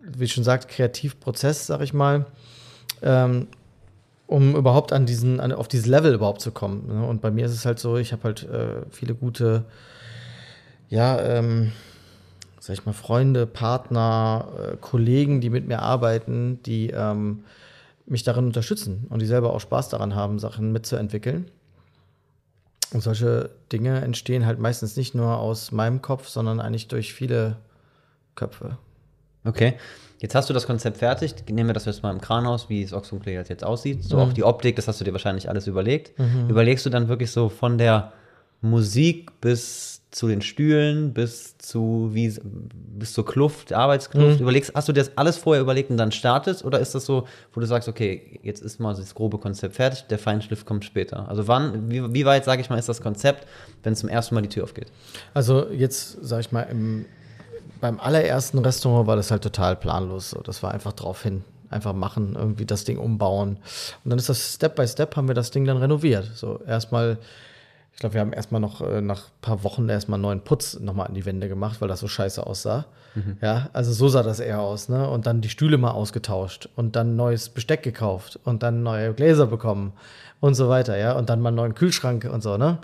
A: wie schon sagt, Kreativprozess, sag ich mal, ähm, um überhaupt an diesen, an, auf dieses Level überhaupt zu kommen. Ne? Und bei mir ist es halt so, ich habe halt äh, viele gute, ja, ähm, sag ich mal, Freunde, Partner, äh, Kollegen, die mit mir arbeiten, die ähm, mich darin unterstützen und die selber auch Spaß daran haben, Sachen mitzuentwickeln. Und solche Dinge entstehen halt meistens nicht nur aus meinem Kopf, sondern eigentlich durch viele Köpfe.
B: Okay. Jetzt hast du das Konzept fertig. Nehmen wir das jetzt mal im Kranhaus, wie es Oxfam jetzt aussieht. So mhm. auch die Optik, das hast du dir wahrscheinlich alles überlegt. Mhm. Überlegst du dann wirklich so von der Musik bis zu den Stühlen bis zu wie bis zur Kluft, Arbeitskluft. Mhm. Überlegst, hast du dir das alles vorher überlegt und dann startest oder ist das so, wo du sagst, okay, jetzt ist mal das grobe Konzept fertig, der Feinschliff kommt später. Also wann, wie, wie weit, sage ich mal, ist das Konzept, wenn zum ersten Mal die Tür aufgeht?
A: Also jetzt, sage ich mal, im, beim allerersten Restaurant war das halt total planlos. So. Das war einfach drauf hin einfach machen, irgendwie das Ding umbauen. Und dann ist das Step by Step haben wir das Ding dann renoviert. So erstmal ich glaube, wir haben erstmal noch äh, nach ein paar Wochen erstmal einen neuen Putz nochmal an die Wände gemacht, weil das so scheiße aussah. Mhm. Ja, also so sah das eher aus, ne? Und dann die Stühle mal ausgetauscht und dann neues Besteck gekauft und dann neue Gläser bekommen und so weiter, ja. Und dann mal einen neuen Kühlschrank und so, ne?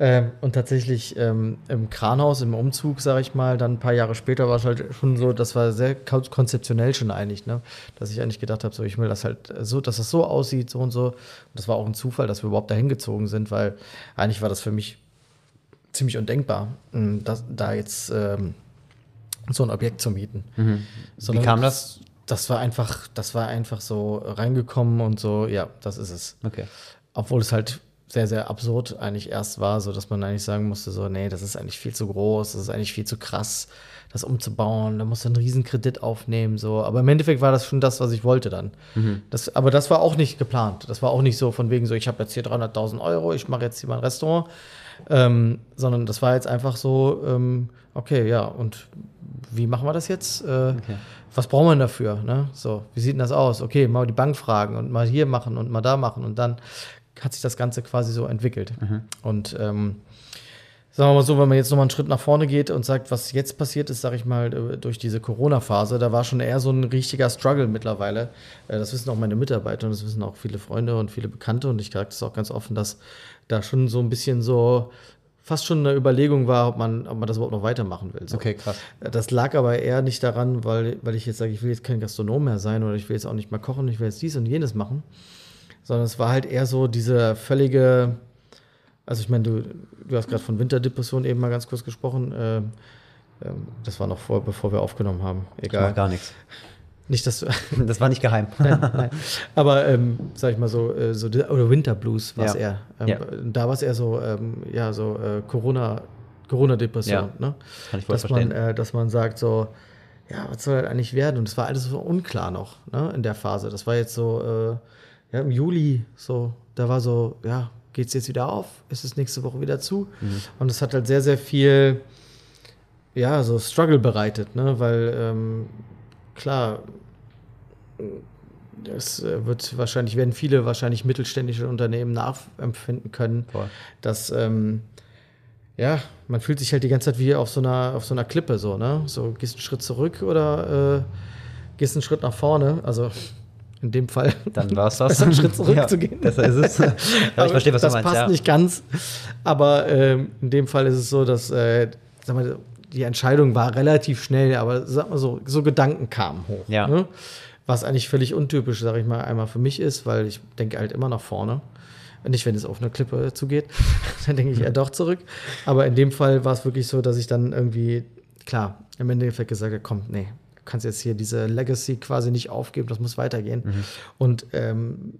A: Ähm, und tatsächlich ähm, im Kranhaus, im Umzug, sage ich mal, dann ein paar Jahre später war es halt schon so, das war sehr konzeptionell schon eigentlich, ne? dass ich eigentlich gedacht habe, so ich will das halt so, dass das so aussieht, so und so. Und das war auch ein Zufall, dass wir überhaupt dahin gezogen sind, weil eigentlich war das für mich ziemlich undenkbar, hm, dass, da jetzt ähm, so ein Objekt zu mieten.
B: Mhm. Wie kam das?
A: Das war einfach, das war einfach so reingekommen und so, ja, das ist es.
B: Okay.
A: Obwohl es halt sehr, sehr absurd eigentlich erst war, so dass man eigentlich sagen musste, so, nee, das ist eigentlich viel zu groß, das ist eigentlich viel zu krass, das umzubauen, da musst du einen riesen Kredit aufnehmen, so. Aber im Endeffekt war das schon das, was ich wollte dann. Mhm. Das, aber das war auch nicht geplant. Das war auch nicht so von wegen so, ich habe jetzt hier 300.000 Euro, ich mache jetzt hier mal ein Restaurant, ähm, sondern das war jetzt einfach so, ähm, okay, ja, und wie machen wir das jetzt? Äh, okay. Was brauchen wir denn dafür? Ne? So, wie sieht denn das aus? Okay, mal die Bank fragen und mal hier machen und mal da machen und dann hat sich das Ganze quasi so entwickelt. Mhm. Und ähm, sagen wir mal so, wenn man jetzt nochmal einen Schritt nach vorne geht und sagt, was jetzt passiert ist, sage ich mal, äh, durch diese Corona-Phase, da war schon eher so ein richtiger Struggle mittlerweile. Äh, das wissen auch meine Mitarbeiter und das wissen auch viele Freunde und viele Bekannte und ich sage das auch ganz offen, dass da schon so ein bisschen so fast schon eine Überlegung war, ob man, ob man das überhaupt noch weitermachen will. So.
B: Okay, krass.
A: Äh, das lag aber eher nicht daran, weil, weil ich jetzt sage, ich will jetzt kein Gastronom mehr sein oder ich will jetzt auch nicht mehr kochen, ich will jetzt dies und jenes machen, sondern es war halt eher so diese völlige, also ich meine, du, du hast gerade von Winterdepression eben mal ganz kurz gesprochen. Äh, äh, das war noch vor, bevor wir aufgenommen haben.
B: Egal. Das gar nichts.
A: Nicht, dass (laughs)
B: das war nicht geheim.
A: nein, nein. (laughs) Aber ähm, sag ich mal so, äh, so oder Winterblues war es ja. eher. Ähm, ja. Da war es eher so, ähm, ja, so äh, Corona, Corona-Depression. Ja. Ne?
B: Kann ich voll
A: dass
B: verstehen.
A: Man, äh, dass man sagt so, ja, was soll das eigentlich werden? Und es war alles so unklar noch ne, in der Phase. Das war jetzt so, äh, ja, im Juli, so, da war so, ja, geht es jetzt wieder auf? Ist es nächste Woche wieder zu? Mhm. Und es hat halt sehr, sehr viel, ja, so Struggle bereitet, ne? Weil, ähm, klar, es wird wahrscheinlich, werden viele wahrscheinlich mittelständische Unternehmen nachempfinden können, Boah. dass, ähm, ja, man fühlt sich halt die ganze Zeit wie auf so einer, auf so einer Klippe, so, ne? So, gehst einen Schritt zurück oder äh, gehst einen Schritt nach vorne. Also, in dem Fall. (laughs)
B: Dann war es das.
A: einen Schritt zurückzugehen.
B: Ja, besser ist es. (laughs) ja,
A: ich verstehe, was das du meinst. Das passt ja. nicht ganz. Aber ähm, in dem Fall ist es so, dass äh, sag mal, die Entscheidung war relativ schnell, aber sag mal so, so Gedanken kamen hoch.
B: Ja. Ne?
A: Was eigentlich völlig untypisch, sage ich mal, einmal für mich ist, weil ich denke halt immer nach vorne. Nicht, wenn es auf eine Klippe zugeht, (laughs) dann denke ich eher doch zurück. Aber in dem Fall war es wirklich so, dass ich dann irgendwie, klar, im Endeffekt gesagt habe, komm, nee, kannst jetzt hier diese Legacy quasi nicht aufgeben, das muss weitergehen. Mhm. Und ähm,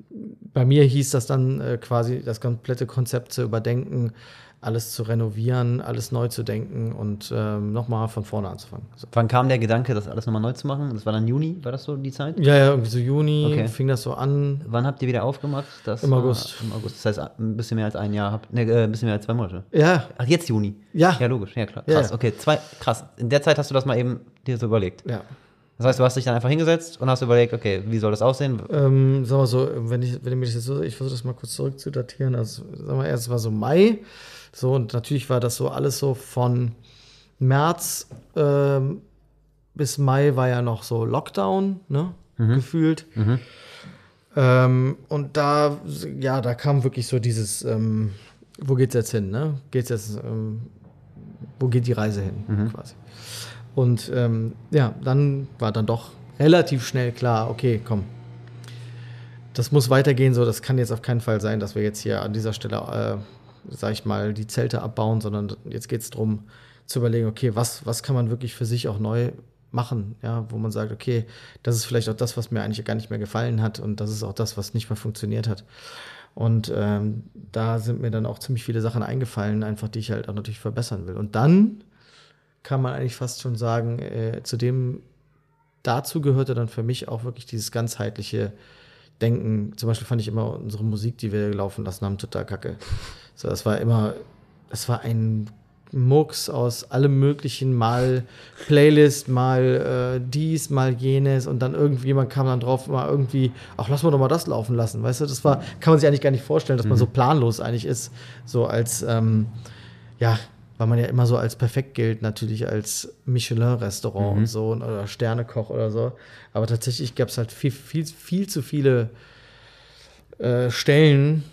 A: bei mir hieß das dann äh, quasi das komplette Konzept zu überdenken, alles zu renovieren, alles neu zu denken und ähm, nochmal von vorne anzufangen.
B: So. Wann kam der Gedanke, das alles nochmal neu zu machen? Das war dann Juni, war das so die Zeit?
A: Ja, ja, irgendwie so Juni okay. fing das so an.
B: Wann habt ihr wieder aufgemacht?
A: Das Im August.
B: Im August. Das heißt, ein bisschen mehr als ein Jahr habt, ne, äh, ein bisschen mehr als zwei Monate.
A: Ja.
B: Ach, jetzt Juni.
A: Ja.
B: Ja, logisch, ja klar. Krass, ja, okay. Zwei, krass. In der Zeit hast du das mal eben dir so überlegt.
A: Ja.
B: Das heißt, du hast dich dann einfach hingesetzt und hast überlegt, okay, wie soll das aussehen?
A: Ähm, sagen wir so, wenn ich, wenn ich mir das jetzt so, ich versuche das mal kurz zurückzudatieren. Also, sagen wir, erst war so Mai. So, und natürlich war das so alles so von März ähm, bis Mai war ja noch so Lockdown, ne? Gefühlt. Ähm, und da, ja, da kam wirklich so dieses, ähm, wo geht's jetzt hin, ne? Geht's jetzt, ähm, wo geht die Reise hin, quasi. Und ähm, ja, dann war dann doch relativ schnell klar, okay, komm, das muss weitergehen, so, das kann jetzt auf keinen Fall sein, dass wir jetzt hier an dieser Stelle, äh, sag ich mal, die Zelte abbauen, sondern jetzt geht es darum zu überlegen, okay, was, was kann man wirklich für sich auch neu machen, ja, wo man sagt, okay, das ist vielleicht auch das, was mir eigentlich gar nicht mehr gefallen hat und das ist auch das, was nicht mehr funktioniert hat. Und ähm, da sind mir dann auch ziemlich viele Sachen eingefallen, einfach die ich halt auch natürlich verbessern will. Und dann kann man eigentlich fast schon sagen, äh, zu dem dazu gehörte dann für mich auch wirklich dieses ganzheitliche Denken. Zum Beispiel fand ich immer unsere Musik, die wir laufen lassen haben, total kacke. So, das war immer, das war ein Mux aus allem möglichen, mal Playlist, mal äh, dies, mal jenes und dann irgendjemand kam dann drauf, mal irgendwie, ach, lass mal doch mal das laufen lassen, weißt du, das war, kann man sich eigentlich gar nicht vorstellen, dass man so planlos eigentlich ist, so als, ähm, ja, weil man ja immer so als perfekt gilt, natürlich als Michelin-Restaurant und so oder Sternekoch oder so, aber tatsächlich gab es halt viel, viel, viel zu viele äh, Stellen,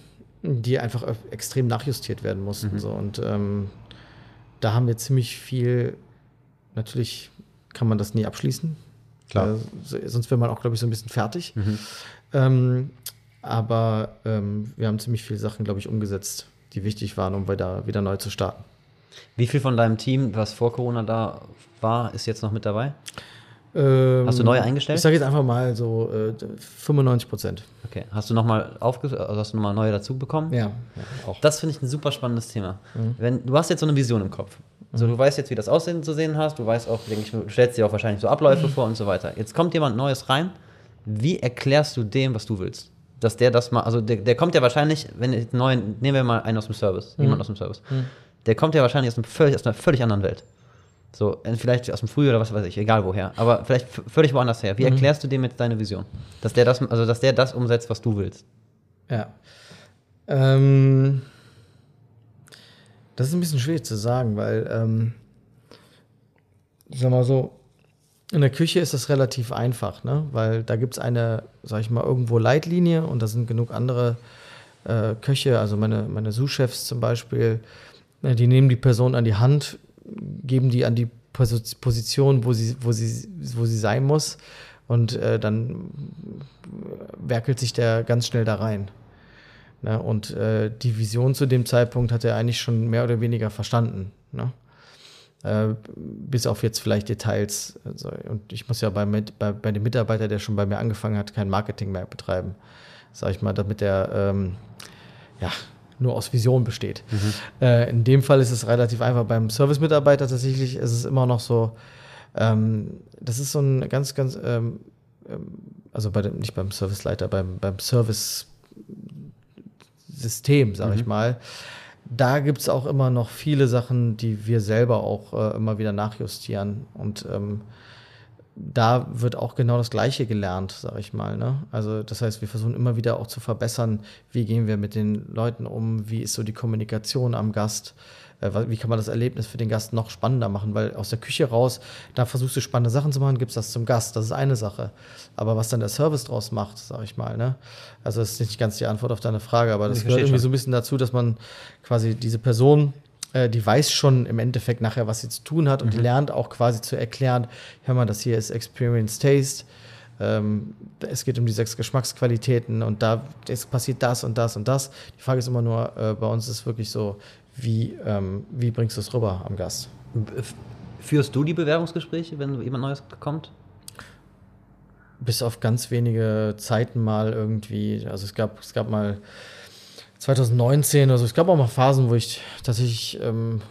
A: die einfach extrem nachjustiert werden mussten. So. Und ähm, da haben wir ziemlich viel, natürlich kann man das nie abschließen.
B: Klar.
A: Äh, so, sonst wäre man auch, glaube ich, so ein bisschen fertig. Ähm, aber ähm, wir haben ziemlich viele Sachen, glaube ich, umgesetzt, die wichtig waren, um wieder, wieder neu zu starten.
B: Wie viel von deinem Team, was vor Corona da war, ist jetzt noch mit dabei?
A: Ähm,
B: Hast du neu eingestellt?
A: Ich sage jetzt einfach mal so äh, 95 Prozent.
B: Okay. Hast du nochmal also hast du nochmal neue dazu bekommen?
A: Ja, ja, auch.
B: Das finde ich ein super spannendes Thema.
A: Mhm.
B: Wenn, du hast jetzt so eine Vision im Kopf. Also du weißt jetzt, wie das Aussehen zu sehen hast, du weißt auch, denke ich, du stellst dir auch wahrscheinlich so Abläufe
A: Mhm.
B: vor und so weiter. Jetzt kommt jemand Neues rein. Wie erklärst du dem, was du willst? Dass der das mal, also der, der kommt ja wahrscheinlich, wenn neuen, nehmen wir mal einen aus dem Service,
A: Mhm.
B: jemand aus dem Service. Der kommt ja wahrscheinlich aus, einem völlig, aus einer völlig anderen Welt. So, vielleicht aus dem Frühjahr oder was weiß ich, egal woher. Aber vielleicht völlig woanders her. Wie
A: Mhm.
B: erklärst du dem jetzt deine Vision? Dass der das, also dass der das umsetzt, was du willst.
A: Ja. Ähm, das ist ein bisschen schwierig zu sagen, weil, ähm, sag mal so, in der Küche ist das relativ einfach, ne? Weil da gibt es eine, sag ich mal, irgendwo Leitlinie und da sind genug andere äh, Köche, also meine, meine Sous-Chefs zum Beispiel, die nehmen die Person an die Hand, geben die an die Posi- Position, wo sie, wo sie, wo sie sein muss und äh, dann werkelt sich der ganz schnell da rein. Ne? Und äh, die Vision zu dem Zeitpunkt hat er eigentlich schon mehr oder weniger verstanden. Ne? Äh, bis auf jetzt vielleicht Details. Also, und ich muss ja bei, bei, bei dem Mitarbeiter, der schon bei mir angefangen hat, kein Marketing mehr betreiben. Sag ich mal, damit er ähm, ja, nur aus Vision besteht. Äh, in dem Fall ist es relativ einfach. Beim Service-Mitarbeiter tatsächlich ist es immer noch so, ähm, das ist so ein ganz, ganz, ähm, ähm, also bei dem, nicht beim Serviceleiter, beim, beim Service-System, sage ich mal. Da gibt es auch immer noch viele Sachen, die wir selber auch äh, immer wieder nachjustieren. Und ähm, da wird auch genau das Gleiche gelernt, sage ich mal. Ne? Also das heißt, wir versuchen immer wieder auch zu verbessern, wie gehen wir mit den Leuten um, wie ist so die Kommunikation am Gast, äh, wie kann man das Erlebnis für den Gast noch spannender machen, weil aus der Küche raus, da versuchst du spannende Sachen zu machen, gibst das zum Gast, das ist eine Sache. Aber was dann der Service draus macht, sage ich mal, ne? also das ist nicht ganz die Antwort auf deine Frage, aber das
B: Ich
A: gehört irgendwie
B: schon.
A: so ein bisschen dazu, dass man quasi diese Person die weiß schon im Endeffekt nachher, was sie zu tun hat und die lernt auch quasi zu erklären, hör mal, das hier ist Experience Taste. Ähm, es geht um die sechs Geschmacksqualitäten und da es passiert das und das und das. Die Frage ist immer nur, äh, bei uns ist wirklich so, wie, ähm, wie bringst du es rüber am Gast?
B: Führst du die Bewerbungsgespräche, wenn jemand Neues kommt?
A: bis auf ganz wenige Zeiten mal irgendwie, also es gab, es gab mal 2019, also es gab auch mal Phasen, wo ich tatsächlich, ähm,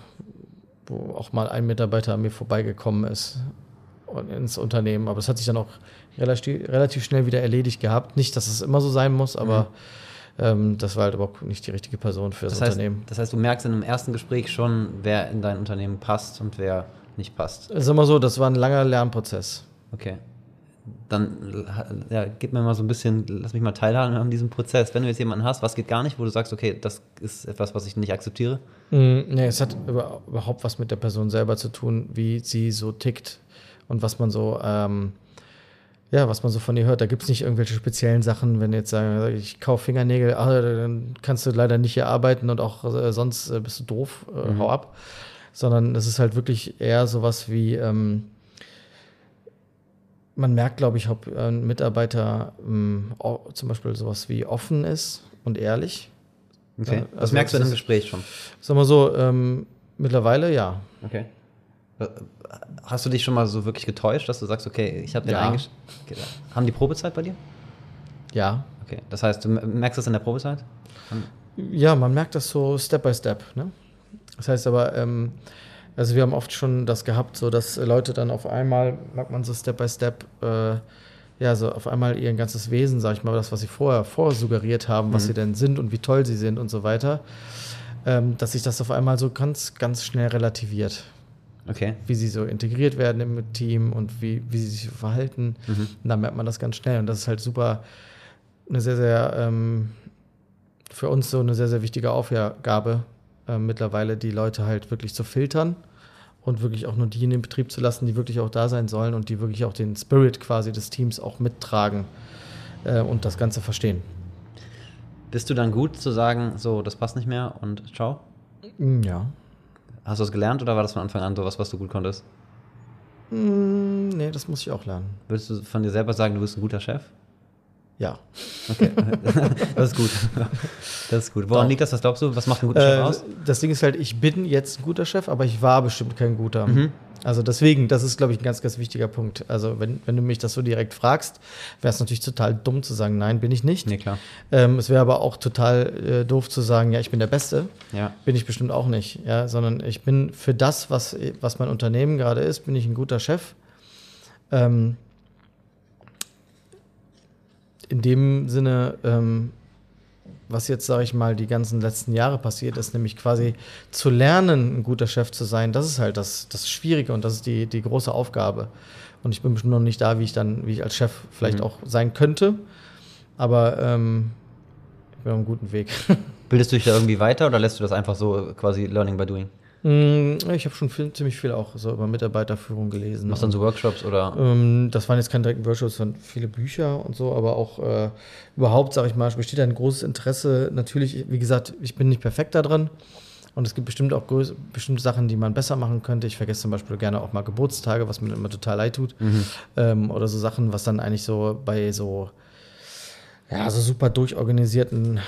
A: wo auch mal ein Mitarbeiter an mir vorbeigekommen ist und ins Unternehmen, aber das hat sich dann auch relativ, relativ schnell wieder erledigt gehabt. Nicht, dass es immer so sein muss, aber ähm, das war halt überhaupt nicht die richtige Person für das,
B: Das heißt,
A: Unternehmen.
B: das heißt, du merkst in einem ersten Gespräch schon, wer in dein Unternehmen passt und wer nicht passt.
A: Es ist immer so, das war ein langer Lernprozess.
B: Okay. Dann ja, gib mir mal so ein bisschen, lass mich mal teilhaben an diesem Prozess. Wenn du jetzt jemanden hast, was geht gar nicht, wo du sagst, okay, das ist etwas, was ich nicht akzeptiere?
A: Mm, nee, es hat überhaupt was mit der Person selber zu tun, wie sie so tickt und was man so, ähm, ja, was man so von ihr hört. Da gibt es nicht irgendwelche speziellen Sachen, wenn jetzt sagen, ich kaufe Fingernägel, ach, dann kannst du leider nicht hier arbeiten und auch äh, sonst äh, bist du doof, äh, mhm. hau ab. Sondern es ist halt wirklich eher sowas wie, ähm, man merkt, glaube ich, ob ein Mitarbeiter ähm, zum Beispiel sowas wie offen ist und ehrlich.
B: Okay. Ja, also merkst du in einem Gespräch schon?
A: Sag mal so, ähm, mittlerweile ja.
B: Okay. Äh, hast du dich schon mal so wirklich getäuscht, dass du sagst, okay, ich habe den ja. eingesch... Haben die Probezeit bei dir?
A: Ja.
B: Okay. Das heißt, du merkst das in der Probezeit?
A: Ja, man merkt das so Step by Step. Ne? Das heißt aber, ähm, also wir haben oft schon das gehabt, so dass Leute dann auf einmal, mag man so Step by Step, äh, ja, so auf einmal ihr ganzes Wesen, sag ich mal, das, was sie vorher vorsuggeriert haben, was mhm. sie denn sind und wie toll sie sind und so weiter, ähm, dass sich das auf einmal so ganz, ganz schnell relativiert.
B: Okay.
A: Wie sie so integriert werden im Team und wie, wie sie sich verhalten. Mhm. Und dann merkt man das ganz schnell. Und das ist halt super, eine sehr, sehr, ähm, für uns so eine sehr, sehr wichtige Aufgabe, äh, mittlerweile die Leute halt wirklich zu filtern und wirklich auch nur die in den Betrieb zu lassen, die wirklich auch da sein sollen und die wirklich auch den Spirit quasi des Teams auch mittragen äh, und das Ganze verstehen.
B: Bist du dann gut zu sagen, so, das passt nicht mehr und ciao?
A: Mm, ja.
B: Hast du das gelernt oder war das von Anfang an so was, was du gut konntest?
A: Mm, nee, das muss ich auch lernen.
B: Würdest du von dir selber sagen, du bist ein guter Chef?
A: Ja.
B: Okay, (laughs) das ist gut. Das ist gut. Woran Doch. liegt das? Was glaubst du? Was macht einen guten Chef äh, aus?
A: Das Ding ist halt, ich bin jetzt ein guter Chef, aber ich war bestimmt kein guter. Mhm. Also deswegen, das ist, glaube ich, ein ganz, ganz wichtiger Punkt. Also wenn, wenn du mich das so direkt fragst, wäre es natürlich total dumm zu sagen, nein, bin ich nicht.
B: Nee, klar.
A: Ähm, es wäre aber auch total äh, doof zu sagen, ja, ich bin der Beste.
B: Ja.
A: Bin ich bestimmt auch nicht. Ja, sondern ich bin für das, was, was mein Unternehmen gerade ist, bin ich ein guter Chef. Ähm, in dem Sinne, ähm, was jetzt, sage ich mal, die ganzen letzten Jahre passiert ist, nämlich quasi zu lernen, ein guter Chef zu sein, das ist halt das, das Schwierige und das ist die, die große Aufgabe. Und ich bin bestimmt noch nicht da, wie ich dann, wie ich als Chef vielleicht mhm. auch sein könnte. Aber ähm, ich bin auf einem guten Weg. (laughs)
B: Bildest du dich da irgendwie weiter oder lässt du das einfach so quasi Learning by Doing?
A: Mm, ich habe schon viel, ziemlich viel auch so über Mitarbeiterführung gelesen.
B: Machst du dann so Workshops oder?
A: Ähm, das waren jetzt keine direkten Workshops, sondern viele Bücher und so, aber auch äh, überhaupt, sage ich mal, besteht ein großes Interesse. Natürlich, wie gesagt, ich bin nicht perfekt da drin. Und es gibt bestimmt auch bestimmte Sachen, die man besser machen könnte. Ich vergesse zum Beispiel gerne auch mal Geburtstage, was mir immer total leid tut. Mhm. Ähm, oder so Sachen, was dann eigentlich so bei so, ja, so super durchorganisierten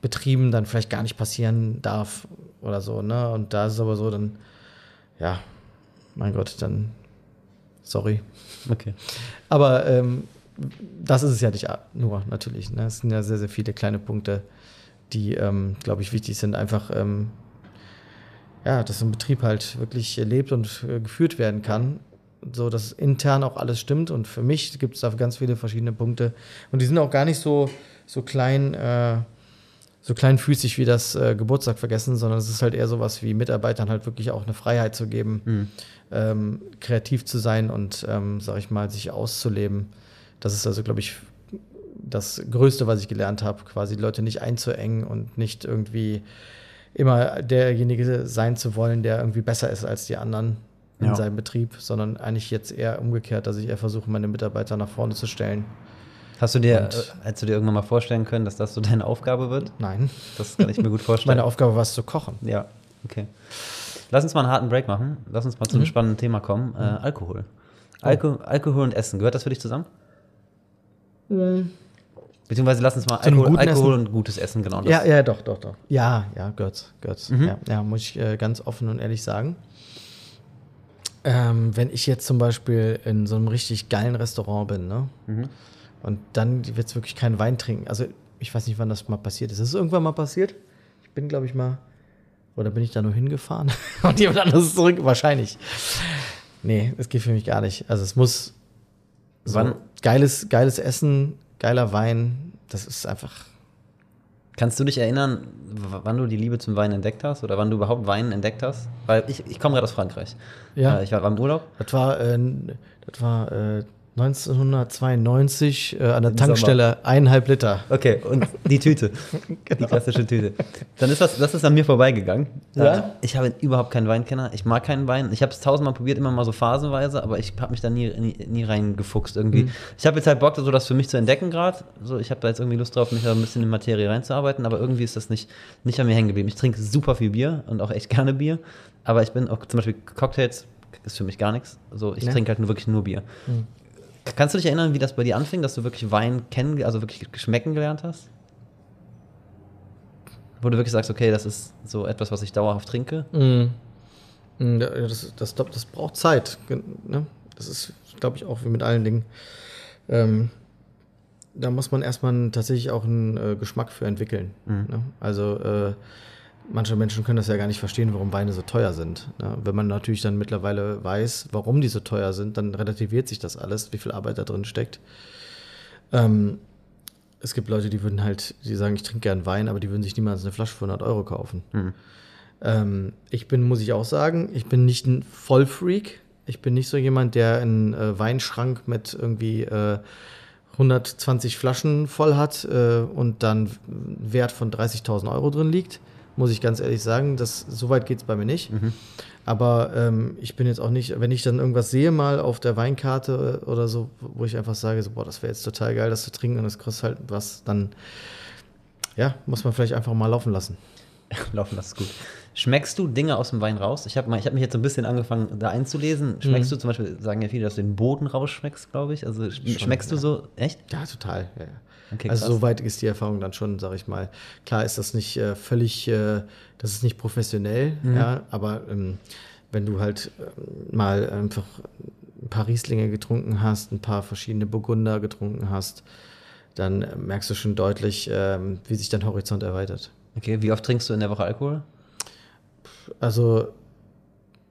A: Betrieben dann vielleicht gar nicht passieren darf oder so, ne? Und da ist es aber so, dann, ja, mein Gott, dann sorry.
B: Okay.
A: Aber ähm, das ist es ja nicht nur, natürlich. Ne? Es sind ja sehr, sehr viele kleine Punkte, die, ähm, glaube ich, wichtig sind. Einfach, ähm, ja, dass ein Betrieb halt wirklich lebt und äh, geführt werden kann. So, dass intern auch alles stimmt. Und für mich gibt es da ganz viele verschiedene Punkte. Und die sind auch gar nicht so, so klein. Äh, so kleinfüßig wie das äh, Geburtstag vergessen, sondern es ist halt eher sowas wie Mitarbeitern halt wirklich auch eine Freiheit zu geben, mhm. ähm, kreativ zu sein und, ähm, sag ich mal, sich auszuleben. Das ist also, glaube ich, das Größte, was ich gelernt habe, quasi die Leute nicht einzuengen und nicht irgendwie immer derjenige sein zu wollen, der irgendwie besser ist als die anderen in ja. seinem Betrieb, sondern eigentlich jetzt eher umgekehrt, dass ich eher versuche, meine Mitarbeiter nach vorne zu stellen.
B: Hast du dir, und, hättest du dir irgendwann mal vorstellen können, dass das so deine Aufgabe wird?
A: Nein.
B: Das kann ich mir gut (laughs) vorstellen.
A: Meine Aufgabe war es zu kochen.
B: Ja, okay. Lass uns mal einen harten Break machen. Lass uns mal zu einem mhm. spannenden Thema kommen. Äh, mhm. Alkohol. Alko oh. Alkohol und Essen. Gehört das für dich zusammen? Mhm. Beziehungsweise lass uns mal Alkohol, Alkohol und gutes Essen, genau.
A: ja, ja, doch, doch, doch. Ja, ja, gehört. gehört. Mhm. Ja, ja, muss ich äh, ganz offen und ehrlich sagen. Ähm, wenn ich jetzt zum Beispiel in so einem richtig geilen Restaurant bin, ne? Mhm und dann wird es wirklich keinen Wein trinken. Also ich weiß nicht, wann das mal passiert ist. Ist es irgendwann mal passiert? Ich bin, glaube ich, mal. Oder bin ich da nur hingefahren? (laughs) und jemand anderes zurück? Wahrscheinlich. Nee, es geht für mich gar nicht. Also es muss so wann? geiles, geiles Essen, geiler Wein, das ist einfach.
B: Kannst du dich erinnern, wann du die Liebe zum Wein entdeckt hast oder wann du überhaupt Wein entdeckt hast? Weil ich, ich komme gerade aus Frankreich.
A: Ja.
B: Äh, ich war im Urlaub.
A: Das war, äh, das war äh, 1992 äh, an der Tankstelle eineinhalb Liter.
B: Okay, und die Tüte. (laughs) Die klassische Tüte. Dann ist das, das ist an mir vorbeigegangen.
A: Ja?
B: Ich habe überhaupt keinen Weinkenner. Ich mag keinen Wein. Ich habe es tausendmal probiert, immer mal so phasenweise, aber ich habe mich da nie, nie, nie reingefuchst irgendwie. Ich habe jetzt halt Bock, so das für mich zu entdecken gerade. So, ich habe da jetzt irgendwie Lust drauf, mich da ein bisschen in Materie reinzuarbeiten, aber irgendwie ist das nicht, nicht an mir hängen geblieben. Ich trinke super viel Bier und auch echt gerne Bier, aber ich bin auch zum Beispiel Cocktails ist für mich gar nichts. So, ich
A: Ja.
B: trinke halt nur wirklich nur Bier. Kannst du dich erinnern, wie das bei dir anfing, dass du wirklich Wein kennen, also wirklich schmecken gelernt hast? Wo du wirklich sagst, okay, das ist so etwas, was ich dauerhaft trinke.
A: Mm. Ja, Das, das, das, das braucht Zeit. Ne? Das ist, glaube ich, auch wie mit allen Dingen. Ähm, da muss man erstmal tatsächlich auch einen äh, Geschmack für entwickeln. Ne? Also äh, manche Menschen können das ja gar nicht verstehen, warum Weine so teuer sind. Ne? Wenn man natürlich dann mittlerweile weiß, warum die so teuer sind, dann relativiert sich das alles, wie viel Arbeit da drin steckt. Ähm, es gibt Leute, die würden halt, die sagen, ich trinke gern Wein, aber die würden sich niemals eine Flasche für 100 Euro kaufen. Ähm, ich bin, muss ich auch sagen, ich bin nicht ein Vollfreak. Ich bin nicht so jemand, der einen äh, Weinschrank mit irgendwie äh, 120 Flaschen voll hat äh, und dann Wert von 30.000 Euro drin liegt. Muss ich ganz ehrlich sagen, das, so weit geht es bei mir nicht. Aber ähm, ich bin jetzt auch nicht, wenn ich dann irgendwas sehe mal auf der Weinkarte oder so, wo ich einfach sage, so, boah, das wäre jetzt total geil, das zu trinken und das kostet halt was, dann ja, muss man vielleicht einfach mal laufen lassen. (laughs)
B: Laufen, das ist gut. Schmeckst du Dinge aus dem Wein raus? Ich habe hab mich jetzt so ein bisschen angefangen, da einzulesen. Schmeckst du zum Beispiel, sagen ja viele, dass du den Boden rausschmeckst, glaube ich. Also sch- schmeckst du so, echt?
A: Ja, total. Ja, ja.
B: Okay,
A: also
B: krass.
A: so weit ist die Erfahrung dann schon, sage ich mal. Klar ist das nicht äh, völlig, äh, das ist nicht professionell,
B: Mhm.
A: ja, aber ähm, wenn du halt ähm, mal einfach ein paar Rieslinge getrunken hast, ein paar verschiedene Burgunder getrunken hast, dann merkst du schon deutlich, ähm, wie sich dein Horizont erweitert.
B: Okay, wie oft trinkst du in der Woche Alkohol?
A: Also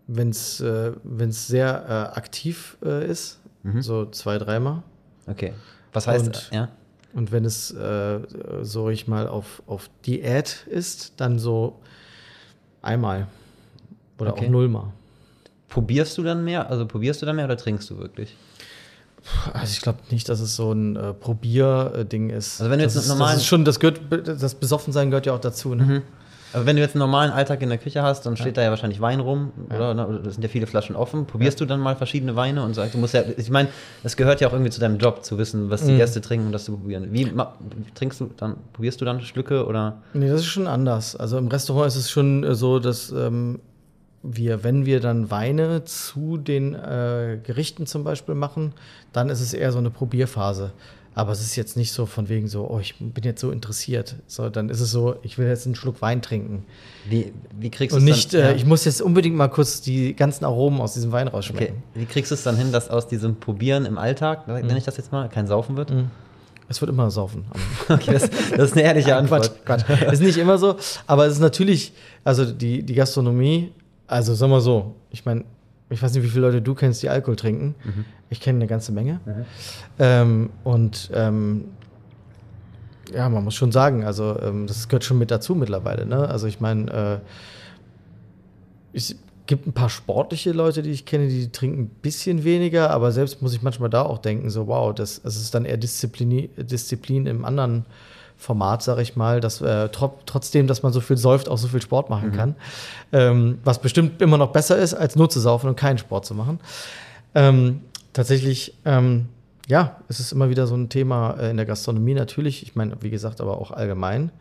A: wenn es äh, wenn's sehr äh, aktiv äh, ist,
B: Mhm.
A: so zwei, dreimal.
B: Okay. Was heißt,
A: Und-
B: ja?
A: Und wenn es, äh, so ich mal, auf, auf Diät ist, dann so einmal. Oder
B: Okay.
A: auch nullmal.
B: Probierst du dann mehr? Also probierst du dann mehr oder trinkst du wirklich?
A: Also ich glaube nicht, dass es so ein äh, Probierding ist.
B: Also wenn du
A: das
B: jetzt
A: ist,
B: einen normalen-
A: das ist schon, das gehört, das Besoffensein gehört ja auch dazu. Ne?
B: Aber wenn du jetzt einen normalen Alltag in der Küche hast, dann steht da ja wahrscheinlich Wein rum, oder? Es sind ja viele Flaschen offen. Probierst du dann mal verschiedene Weine und sagst, du musst ja, ich meine, es gehört ja auch irgendwie zu deinem Job, zu wissen, was die
A: Mhm.
B: Gäste trinken und das zu probieren. Wie trinkst du dann, probierst du dann Schlücke oder?
A: Nee, das ist schon anders. Also im Restaurant ist es schon äh, so, dass ähm, wir, wenn wir dann Weine zu den äh, Gerichten zum Beispiel machen, dann ist es eher so eine Probierphase. Aber es ist jetzt nicht so von wegen so, oh, ich bin jetzt so interessiert. So, dann ist es so, ich will jetzt einen Schluck Wein trinken.
B: Wie, wie kriegst du
A: Und
B: es
A: nicht,
B: dann,
A: äh, ich muss jetzt unbedingt mal kurz die ganzen Aromen aus diesem Wein
B: Okay.
A: rausschmecken.
B: Wie kriegst du es dann hin, dass aus diesem Probieren im Alltag, nenne ich das jetzt mal, kein Saufen wird?
A: Es wird immer saufen. (laughs)
B: Okay, das, das ist eine ehrliche (laughs) Antwort.
A: Quatsch, Quatsch. Ist nicht immer so, aber es ist natürlich, also die, die Gastronomie, also sag mal so, ich meine, ich weiß nicht, wie viele Leute du kennst, die Alkohol trinken. Ich kenne eine ganze Menge. Ähm, und ähm, ja, man muss schon sagen, also ähm, das gehört schon mit dazu mittlerweile. Ne? Also ich meine, äh, es gibt ein paar sportliche Leute, die ich kenne, die trinken ein bisschen weniger, aber selbst muss ich manchmal da auch denken, so wow, das, das ist dann eher Disziplin, Disziplin im anderen Format, sage ich mal, dass äh, tro trotzdem, dass man so viel säuft, auch so viel Sport machen kann. Ähm, was bestimmt immer noch besser ist, als nur zu saufen und keinen Sport zu machen. Ähm, tatsächlich, ähm, ja, es ist immer wieder so ein Thema äh, in der Gastronomie natürlich. Ich meine, wie gesagt, aber auch allgemein.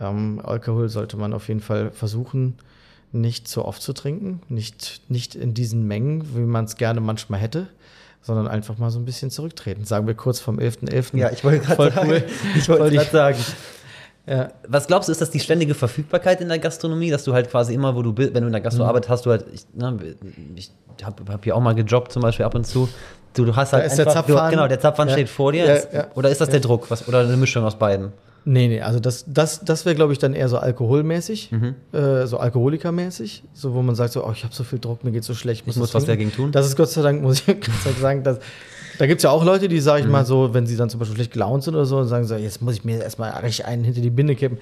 A: Ähm, Alkohol sollte man auf jeden Fall versuchen, nicht zu oft zu trinken, nicht, nicht in diesen Mengen, wie man es gerne manchmal hätte, sondern einfach mal so ein bisschen zurücktreten. Sagen wir kurz vom 11.11.
B: Ja, ich wollte gerade sagen.
A: cool. (laughs)
B: Ich wollte gerade sagen. (laughs)
A: Ja.
B: Was glaubst du, ist das die ständige Verfügbarkeit in der Gastronomie, dass du halt quasi immer, wo du bist, wenn du in der
A: Mhm.
B: Gastro arbeitest, hast du halt, ich, ne, ich habe hab hier auch mal gejobbt zum Beispiel ab und zu. Du, du hast halt
A: Da ist der
B: einfach, du,
A: Zapfhahn.
B: genau, der Zapfhahn
A: Ja.
B: steht vor dir.
A: Ja,
B: Ist-
A: ja.
B: Oder ist das der Druck? Was, oder eine Mischung aus beiden?
A: Nee, nee, also das, das, das wäre, glaube ich, dann eher so alkoholmäßig,
B: Mhm.
A: äh, so alkoholikermäßig, so wo man sagt, so, oh, ich habe so viel Druck, mir geht so schlecht.
B: Ich muss was dagegen tun.
A: Das ist Gott sei Dank, muss ich (laughs) Gott sei Dank sagen, dass, da gibt es ja auch Leute, die, sage ich
B: Mhm.
A: mal so, wenn sie dann zum Beispiel schlecht gelaunt sind oder so, und sagen so, jetzt muss ich mir erstmal richtig einen hinter die Binde kippen.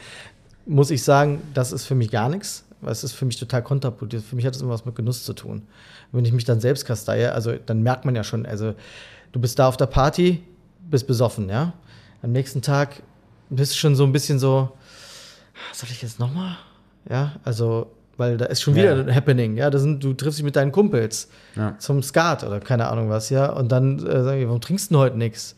A: Muss ich sagen, das ist für mich gar nichts, weil es ist für mich total kontraproduktiv. Für mich hat es immer was mit Genuss zu tun. wenn ich mich dann selbst kasteie, also dann merkt man ja schon, also du bist da auf der Party, bist besoffen, ja. Am nächsten Tag bist schon so ein bisschen so, soll ich jetzt nochmal? Ja, also, weil da ist schon wieder
B: Ja.
A: ein Happening, ja. Da sind, du triffst dich mit deinen Kumpels
B: Ja.
A: zum Skat oder keine Ahnung was, ja. Und dann äh, sagen die, warum trinkst du denn heute nichts?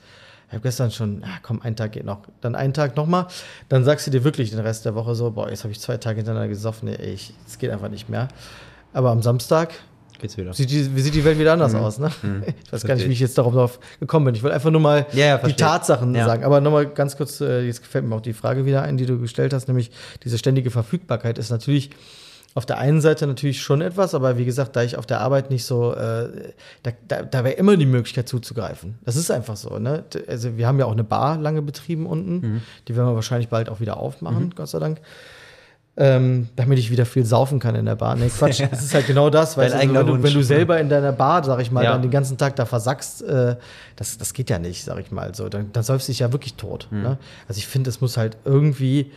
A: Ich habe gestern schon, ja, komm, ein Tag geht noch. Dann einen Tag nochmal. Dann sagst du dir wirklich den Rest der Woche so, boah, jetzt habe ich zwei Tage hintereinander gesoffen, ey, ich, es geht einfach nicht mehr. Aber am Samstag
B: Geht's wieder.
A: sieht die, wie sieht die Welt wieder anders aus, ne? (laughs) Ich weiß gar nicht, wie ich jetzt darauf gekommen bin. Ich wollte einfach nur mal
B: Ja, ja,
A: die. Tatsachen
B: Ja.
A: sagen. Aber nochmal ganz kurz, äh, jetzt gefällt mir auch die Frage wieder ein, die du gestellt hast, nämlich diese ständige Verfügbarkeit ist natürlich auf der einen Seite natürlich schon etwas, aber wie gesagt, da ich auf der Arbeit nicht so, äh, da, da, da wäre immer die Möglichkeit zuzugreifen. Das ist einfach so, ne? Also wir haben ja auch eine Bar lange betrieben unten,
B: Mhm.
A: die werden wir wahrscheinlich bald auch wieder aufmachen, Gott sei Dank. Ähm, damit ich wieder viel saufen kann in der Bar. Nee, Quatsch. (laughs) Es ist halt genau das, weil also, wenn, du, wenn du selber in deiner Bar, sag ich mal,
B: Ja.
A: dann den ganzen Tag da versackst, äh, das, das geht ja nicht, sag ich mal. So, dann, dann säufst du dich ja wirklich tot.
B: Mhm.
A: Ne? Also ich finde, es muss halt irgendwie,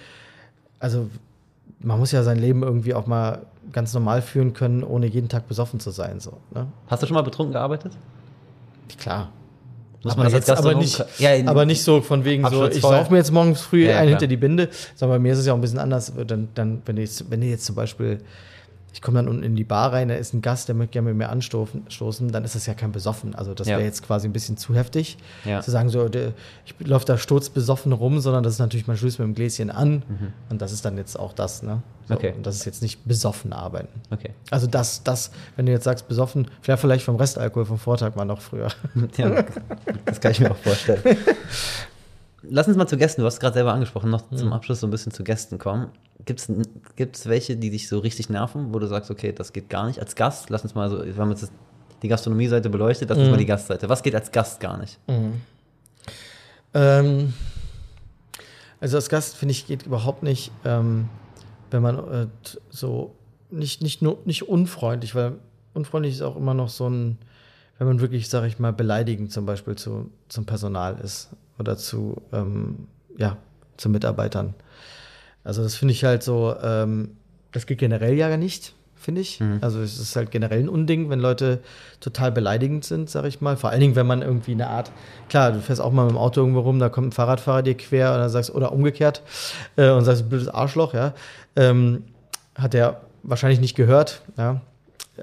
A: also man muss ja sein Leben irgendwie auch mal ganz normal führen können, ohne jeden Tag besoffen zu sein. So, ne?
B: Hast du schon mal betrunken gearbeitet?
A: Klar.
B: Muss
A: aber,
B: man
A: jetzt, aber, nicht,
B: Ja,
A: aber nicht so von wegen so, ich sauf mir jetzt morgens früh
B: Ja,
A: einen
B: klar.
A: hinter die Binde. Sondern bei mir ist es ja auch ein bisschen anders. Dann, dann wenn, jetzt, wenn du jetzt zum Beispiel, ich komme dann unten in die Bar rein, da ist ein Gast, der möchte gerne mit mir anstoßen, stoßen, dann ist das ja kein Besoffen. Also das
B: Ja.
A: wäre jetzt quasi ein bisschen zu heftig,
B: Ja.
A: zu sagen, so, ich laufe da sturzbesoffen rum, sondern das ist natürlich, man stößt mit dem Gläschen an und das ist dann jetzt auch das, ne? So,
B: Mhm. Okay.
A: Und das ist jetzt nicht besoffen arbeiten.
B: Okay.
A: Also das, das, wenn du jetzt sagst besoffen, vielleicht vielleicht vom Restalkohol vom Vortag mal noch früher. (laughs)
B: Ja, das kann ich mir auch vorstellen. (laughs) Lass uns mal zu Gästen, du hast gerade selber angesprochen, noch zum Abschluss so ein bisschen zu Gästen kommen. Gibt es welche, die dich so richtig nerven, wo du sagst, okay, das geht gar nicht als Gast? Lass uns mal so, wir haben jetzt die Gastronomie-Seite beleuchtet, lass uns mal die Gastseite. Was geht als Gast gar nicht?
A: Ähm, also als Gast finde ich geht überhaupt nicht, ähm, wenn man äh, so nicht nicht nur nicht unfreundlich, weil unfreundlich ist auch immer noch so ein, wenn man wirklich, sage ich mal, beleidigend zum Beispiel zu, zum Personal ist oder zu ähm, ja zu Mitarbeitern. Also das finde ich halt so, ähm, das geht generell ja nicht, finde ich. Also es ist halt generell ein Unding, wenn Leute total beleidigend sind, sag ich mal. Vor allen Dingen, wenn man irgendwie eine Art, klar, du fährst auch mal mit dem Auto irgendwo rum, da kommt ein Fahrradfahrer dir quer und dann sagst, oder umgekehrt, äh, und sagst, blödes Arschloch, ja. Ähm, hat er wahrscheinlich nicht gehört, ja.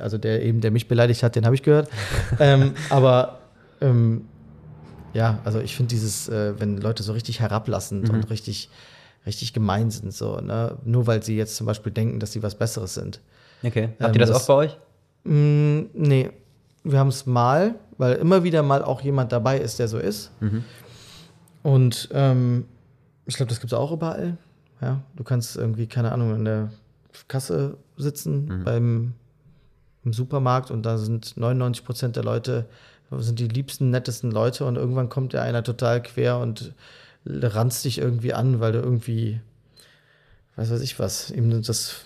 A: Also der eben, der mich beleidigt hat, den habe ich gehört. (laughs) ähm, aber ähm, ja, also ich finde dieses, äh, wenn Leute so richtig herablassend und richtig, richtig gemein sind, so, ne? Nur weil sie jetzt zum Beispiel denken, dass sie was Besseres sind.
B: Okay. Habt
A: Ähm,
B: ihr das,
A: das-
B: auch bei euch?
A: Mm, nee, wir haben es mal, weil immer wieder mal auch jemand dabei ist, der so ist. Und ähm, ich glaube, das gibt es auch überall. Ja, du kannst irgendwie, keine Ahnung, in der Kasse sitzen beim im Supermarkt und da sind 99 Prozent der Leute sind die liebsten, nettesten Leute und irgendwann kommt dir einer total quer und ranzt dich irgendwie an, weil du irgendwie, weiß weiß ich was, ihm das,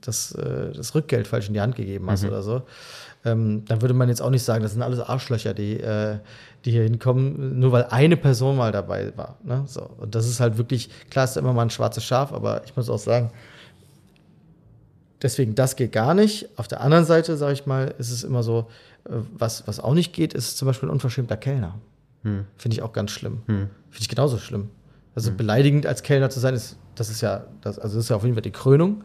A: das, äh, das Rückgeld falsch in die Hand gegeben hast oder so. Ähm, dann würde man jetzt auch nicht sagen, das sind alles Arschlöcher, die, äh, die hier hinkommen, nur weil eine Person mal dabei war. Ne? So. Und das ist halt wirklich, klar ist da immer mal ein schwarzes Schaf, aber ich muss auch sagen, Deswegen, das geht gar nicht. Auf der anderen Seite, sage ich mal, ist es immer so, was, was auch nicht geht, ist zum Beispiel ein unverschämter Kellner.
B: Hm.
A: Finde ich auch ganz schlimm. Finde ich genauso schlimm. Also beleidigend als Kellner zu sein, ist, das ist ja, das, also das ist ja auf jeden Fall die Krönung.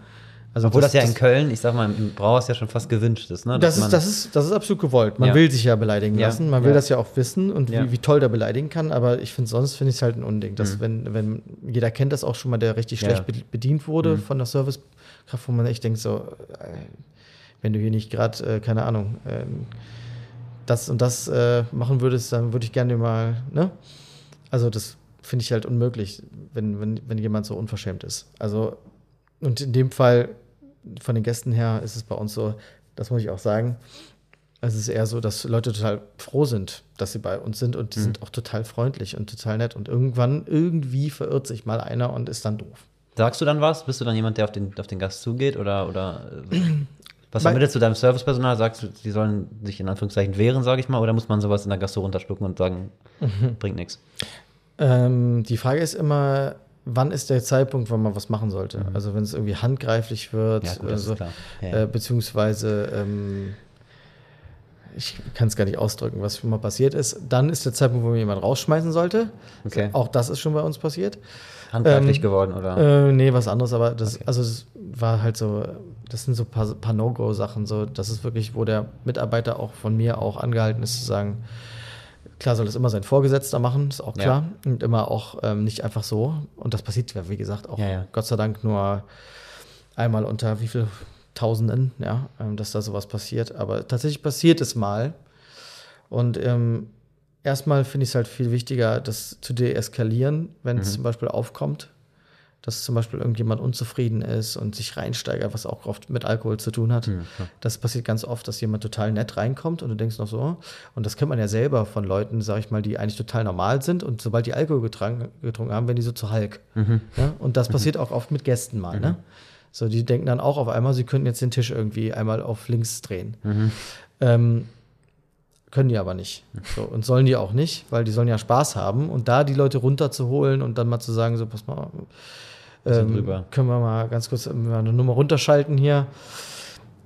A: Also
B: Obwohl das, ja in Köln, ich sag mal, im Brauhaus ja schon fast gewünscht ist, ne?
A: das ist, das, ist, das ist absolut gewollt. Man
B: Ja.
A: will sich ja beleidigen
B: Ja.
A: lassen. Man will
B: Ja.
A: das ja auch wissen und wie, wie toll der beleidigen kann. Aber ich finde, sonst finde ich es halt ein Unding. Dass, wenn, wenn, jeder kennt das auch schon mal, der richtig schlecht be- bedient wurde von der Servicekraft, wo man echt denkt, so, äh, wenn du hier nicht gerade, äh, keine Ahnung, ähm, das und das äh, machen würdest, dann würde ich gerne mal, ne? Also, das finde ich halt unmöglich, wenn, wenn, wenn jemand so unverschämt ist. Also, und in dem Fall, von den Gästen her, ist es bei uns so, das muss ich auch sagen, es ist eher so, dass Leute total froh sind, dass sie bei uns sind und die sind auch total freundlich und total nett. Und irgendwann, irgendwie verirrt sich mal einer und ist dann doof.
B: Sagst du dann was? Bist du dann jemand, der auf den, auf den Gast zugeht? Oder, oder äh, was
A: Bei-
B: vermittelst du deinem Servicepersonal? Sagst du, die sollen sich in Anführungszeichen wehren, sage ich mal? Oder muss man sowas in der Gastro runterschlucken und sagen,
A: Mhm.
B: bringt nichts?
A: Ähm, die Frage ist immer, wann ist der Zeitpunkt, wann man was machen sollte. Also wenn es irgendwie handgreiflich wird,
B: Mhm. Ja, gut,
A: also. Äh, beziehungsweise ähm, ich kann es gar nicht ausdrücken, was schon mal passiert ist. Dann ist der Zeitpunkt, wo man jemanden rausschmeißen sollte.
B: Okay.
A: Auch das ist schon bei uns passiert.
B: Handgreiflich
A: ähm,
B: geworden, oder?
A: Äh, nee, was anderes, aber das, also es war halt so, das sind so ein paar, paar No-Go-Sachen, so, das ist wirklich, wo der Mitarbeiter auch von mir auch angehalten ist zu sagen, klar soll das immer sein Vorgesetzter machen, ist auch
B: Ja.
A: klar. Und immer auch ähm, nicht einfach so. Und das passiert ja, wie gesagt, auch
B: Ja, ja.
A: Gott sei Dank nur einmal unter wie viel Tausenden, ja, ähm, dass da sowas passiert. Aber tatsächlich passiert es mal. Und ähm, erstmal finde ich es halt viel wichtiger, das zu deeskalieren, wenn
B: Mhm.
A: es zum Beispiel aufkommt, dass zum Beispiel irgendjemand unzufrieden ist und sich reinsteigert, was auch oft mit Alkohol zu tun hat.
B: Mhm,
A: Das passiert ganz oft, dass jemand total nett reinkommt und du denkst noch so, und das kennt man ja selber von Leuten, sag ich mal, die eigentlich total normal sind und sobald die Alkohol getrunken, getrunken haben, werden die so zu Hulk.
B: Mhm.
A: Ja? Und das passiert auch oft mit Gästen mal. Ne? So, die denken dann auch auf einmal, sie könnten jetzt den Tisch irgendwie einmal auf links drehen.
B: Mhm.
A: Ähm, können die aber nicht. So, und sollen die auch nicht, weil die sollen ja Spaß haben. Und da die Leute runterzuholen und dann mal zu sagen, so, pass mal, ähm, können wir mal ganz kurz eine Nummer runterschalten hier.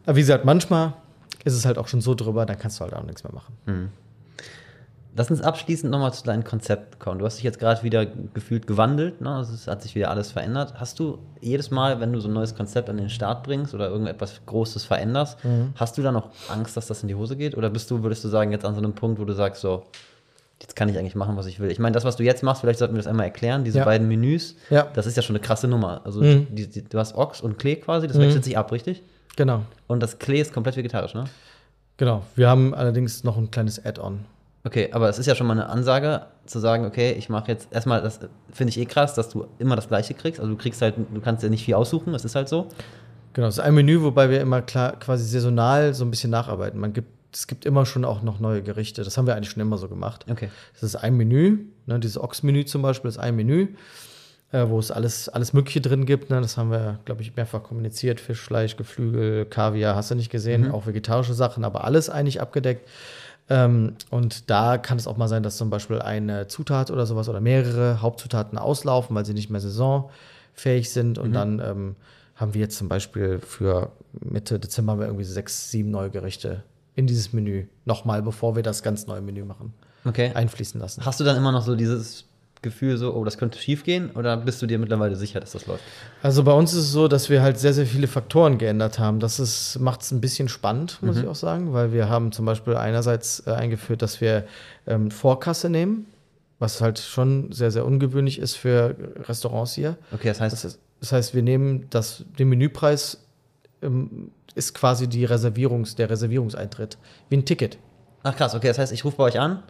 A: Aber wie gesagt, manchmal ist es halt auch schon so drüber, dann kannst du halt auch nichts mehr machen.
B: Lass uns abschließend nochmal zu deinem Konzept kommen. Du hast dich jetzt gerade wieder gefühlt gewandelt, ne? Also es hat sich wieder alles verändert. Hast du jedes Mal, wenn du so ein neues Konzept an den Start bringst oder irgendetwas Großes veränderst, hast du da noch Angst, dass das in die Hose geht? Oder bist du, würdest du sagen, jetzt an so einem Punkt, wo du sagst, so, jetzt kann ich eigentlich machen, was ich will? Ich meine, das, was du jetzt machst, vielleicht sollten wir das einmal erklären, diese
A: Ja.
B: beiden Menüs,
A: Ja.
B: das ist ja schon eine krasse Nummer. Also
A: Mhm.
B: die, die, du hast Ochs und Klee quasi, das wechselt sich ab, richtig?
A: Genau.
B: Und das Klee ist komplett vegetarisch, ne?
A: Genau. Wir haben allerdings noch ein kleines Add-on.
B: Okay, aber es ist ja schon mal eine Ansage, zu sagen, okay, ich mache jetzt erstmal, das finde ich eh krass, dass du immer das Gleiche kriegst. Also du kriegst halt, du kannst ja nicht viel aussuchen, das ist halt so.
A: Genau, es ist ein Menü, wobei wir immer klar, quasi saisonal so ein bisschen nacharbeiten. Man gibt, es gibt immer schon auch noch neue Gerichte. Das haben wir eigentlich schon immer so gemacht.
B: Okay.
A: Es ist ein Menü, ne, dieses Ochs-Menü zum Beispiel ist ein Menü, äh, wo es alles, alles Mögliche drin gibt. Ne? Das haben wir, glaube ich, mehrfach kommuniziert. Fisch, Fleisch, Geflügel, Kaviar, hast du nicht gesehen. Auch vegetarische Sachen, aber alles eigentlich abgedeckt. Ähm, und da kann es auch mal sein, dass zum Beispiel eine Zutat oder sowas oder mehrere Hauptzutaten auslaufen, weil sie nicht mehr saisonfähig sind. Und dann ähm, haben wir jetzt zum Beispiel für Mitte Dezember haben wir irgendwie sechs, sieben neue Gerichte in dieses Menü. Nochmal, bevor wir das ganz neue Menü machen
B: Okay.
A: einfließen lassen.
B: Hast du dann immer noch so dieses Gefühl, so, oh, das könnte schief gehen? Oder bist du dir mittlerweile sicher, dass das läuft?
A: Also bei uns ist es so, dass wir halt sehr, sehr viele Faktoren geändert haben. Das macht es ein bisschen spannend, muss ich auch sagen, weil wir haben zum Beispiel einerseits äh, eingeführt, dass wir ähm, Vorkasse nehmen, was halt schon sehr, sehr ungewöhnlich ist für Restaurants hier.
B: Okay, das heißt,
A: Das, ist, das heißt, wir nehmen das, den Menüpreis ähm, ist quasi die Reservierungs, der Reservierungseintritt, wie ein Ticket.
B: ach krass, okay, das heißt, ich rufe bei euch an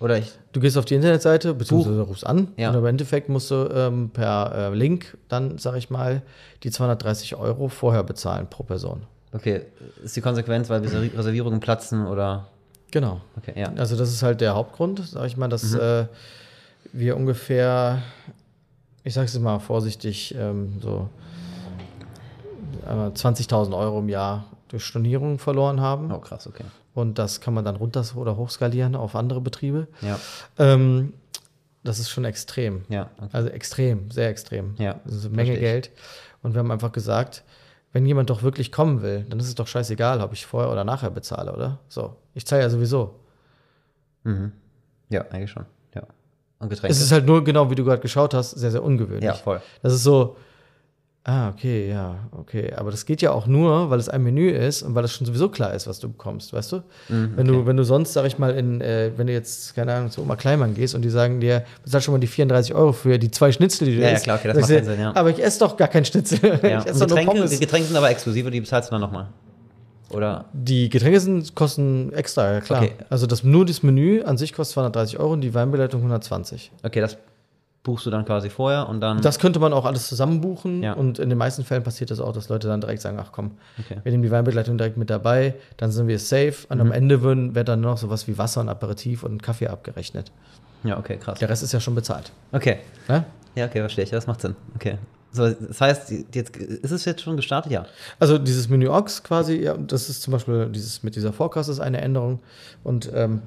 B: oder ich,
A: Du gehst auf die Internetseite, beziehungsweise rufst an
B: Ja.
A: und im Endeffekt musst du ähm, per äh, Link dann, sag ich mal, die 230 Euro vorher bezahlen pro Person.
B: okay, ist die Konsequenz, weil Reser- Reservierungen platzen oder,
A: Genau.
B: okay, ja.
A: Also das ist halt der Hauptgrund, sag ich mal, dass
B: Mhm.
A: äh, wir ungefähr, ich sag's jetzt mal vorsichtig, ähm, so äh, 20.000 Euro im Jahr durch Stornierungen verloren haben.
B: Oh, krass, okay.
A: Und das kann man dann runter- oder hochskalieren auf andere Betriebe.
B: Ja,
A: Ähm, das ist schon extrem.
B: ja, okay.
A: Also extrem, sehr extrem.
B: Ja,
A: Das ist eine Menge
B: verstehe.
A: Geld. Und wir haben einfach gesagt, wenn jemand doch wirklich kommen will, dann ist es doch scheißegal, ob ich vorher oder nachher bezahle, oder? So. Ich zahle ja sowieso.
B: Mhm. Ja, eigentlich schon, ja. Und Getränke?
A: Es ist halt nur, genau wie du gerade geschaut hast, sehr, sehr ungewöhnlich.
B: ja, voll.
A: Das ist so, ah, okay, ja, okay. Aber das geht ja auch nur, weil es ein Menü ist und weil es schon sowieso klar ist, was du bekommst, weißt du?
B: Mhm,
A: Wenn du, wenn du sonst, sag ich mal, in, äh, wenn du jetzt, keine Ahnung, zu Oma Kleinmann gehst und die sagen dir, bezahl schon mal die 34 Euro für die zwei Schnitzel, die du
B: Ja, ja,
A: isst.
B: klar, okay, das macht keinen Sinn, ja.
A: Aber ich esse doch gar kein Schnitzel.
B: Ja. (laughs)
A: ich esse doch nur
B: Getränke, die. Getränke sind aber exklusive, die bezahlst du dann nochmal. Oder?
A: Die Getränke sind, kosten extra, ja klar.
B: Okay.
A: Also das, nur das Menü an sich kostet 230 Euro und die Weinbegleitung 120.
B: Okay, das buchst du dann quasi vorher und dann.
A: Das könnte man auch alles zusammen buchen
B: Ja.
A: und in den meisten Fällen passiert das auch, dass Leute dann direkt sagen, ach komm,
B: Okay.
A: wir nehmen die Weinbegleitung direkt mit dabei, dann sind wir safe und
B: Mhm.
A: am Ende würden, wird dann noch sowas wie Wasser und Aperitif und Kaffee abgerechnet.
B: Ja, okay, krass.
A: Der Rest ist ja schon bezahlt.
B: Okay.
A: Ne?
B: Ja, okay, verstehe ich. Ja, Das macht Sinn. Okay. So, das heißt, jetzt ist es jetzt schon gestartet? Ja.
A: Also dieses Menü Ox quasi, ja, das ist zum Beispiel dieses mit dieser Vorkasse ist eine Änderung. Und ähm,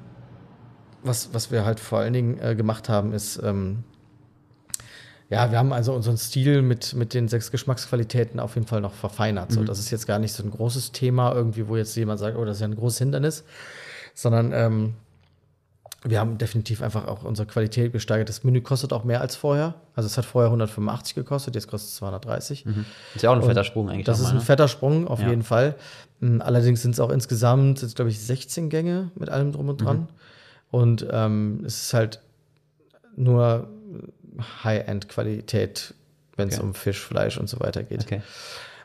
A: was, was wir halt vor allen Dingen äh, gemacht haben, ist, ähm, Ja, wir haben also unseren Stil mit, mit den sechs Geschmacksqualitäten auf jeden Fall noch verfeinert. So, das ist jetzt gar nicht so ein großes Thema irgendwie, wo jetzt jemand sagt, oh, das ist ja ein großes Hindernis, sondern ähm, wir haben definitiv einfach auch unsere Qualität gesteigert. Das Menü kostet auch mehr als vorher. Also es hat vorher 185 gekostet, jetzt kostet es 230.
B: Mhm. Ist ja auch ein fetter Sprung eigentlich.
A: Das ist ein
B: ne?
A: fetter Sprung, auf
B: Ja.
A: jeden Fall. Mm, Allerdings sind es auch insgesamt, jetzt glaube ich, 16 Gänge mit allem drum und dran.
B: Mhm.
A: Und ähm, es ist halt nur High-End-Qualität, wenn es
B: Okay.
A: um Fisch, Fleisch und so weiter geht.
B: Okay.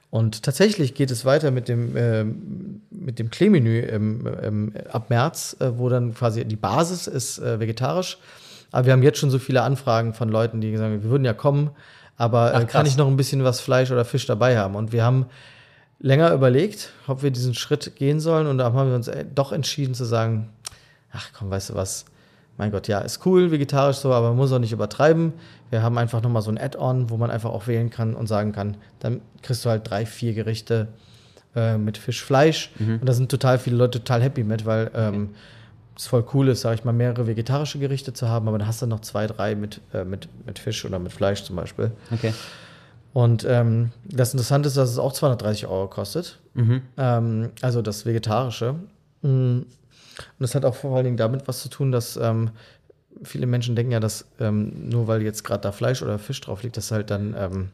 A: Und tatsächlich geht es weiter mit dem, ähm, mit dem Klee-Menü im, im, ab März, äh, wo dann quasi die Basis ist äh, vegetarisch. Aber wir haben jetzt schon so viele Anfragen von Leuten, die sagen, wir würden ja kommen, aber
B: Ach,
A: äh, kann
B: krass.
A: ich noch ein bisschen was Fleisch oder Fisch dabei haben? Und wir haben länger überlegt, ob wir diesen Schritt gehen sollen. Und da haben wir uns äh, doch entschieden zu sagen, ach komm, weißt du was, mein Gott, ja, ist cool, vegetarisch so, aber man muss auch nicht übertreiben. Wir haben einfach nochmal so ein Add-on, wo man einfach auch wählen kann und sagen kann, dann kriegst du halt drei, vier Gerichte äh, mit Fisch, Fleisch. Und da sind total viele Leute total happy mit, weil ähm, es voll cool ist, sage ich mal, mehrere vegetarische Gerichte zu haben, aber dann hast du noch zwei, drei mit, äh, mit, mit Fisch oder mit Fleisch zum Beispiel.
B: Okay.
A: Und ähm, das Interessante ist, dass es auch 230 Euro kostet.
B: Mhm.
A: Ähm, also das Vegetarische. Mm. Und das hat auch vor allen Dingen damit was zu tun, dass ähm, viele Menschen denken ja, dass ähm, nur weil jetzt gerade da Fleisch oder Fisch drauf liegt, das halt dann ähm,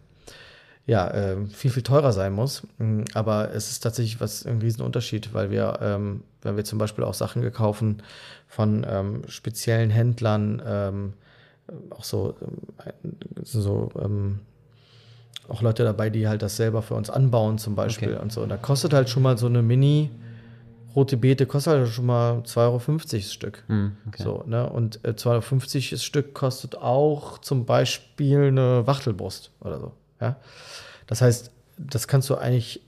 A: ja, ähm, viel, viel teurer sein muss. Mm, Aber es ist tatsächlich was ein Riesenunterschied, weil wir, ähm, wenn wir zum Beispiel auch Sachen gekaufen von ähm, speziellen Händlern, ähm, auch so, ähm, so ähm, auch Leute dabei, die halt das selber für uns anbauen, zum Beispiel
B: Okay.
A: und so. Und da kostet halt schon mal so eine Mini rote Beete, kostet halt schon mal 2,50 Euro das Stück.
B: Mhm. okay.
A: So, ne? Und äh, 250 das Stück kostet auch zum Beispiel eine Wachtelbrust oder so. Ja? Das heißt, das kannst du eigentlich,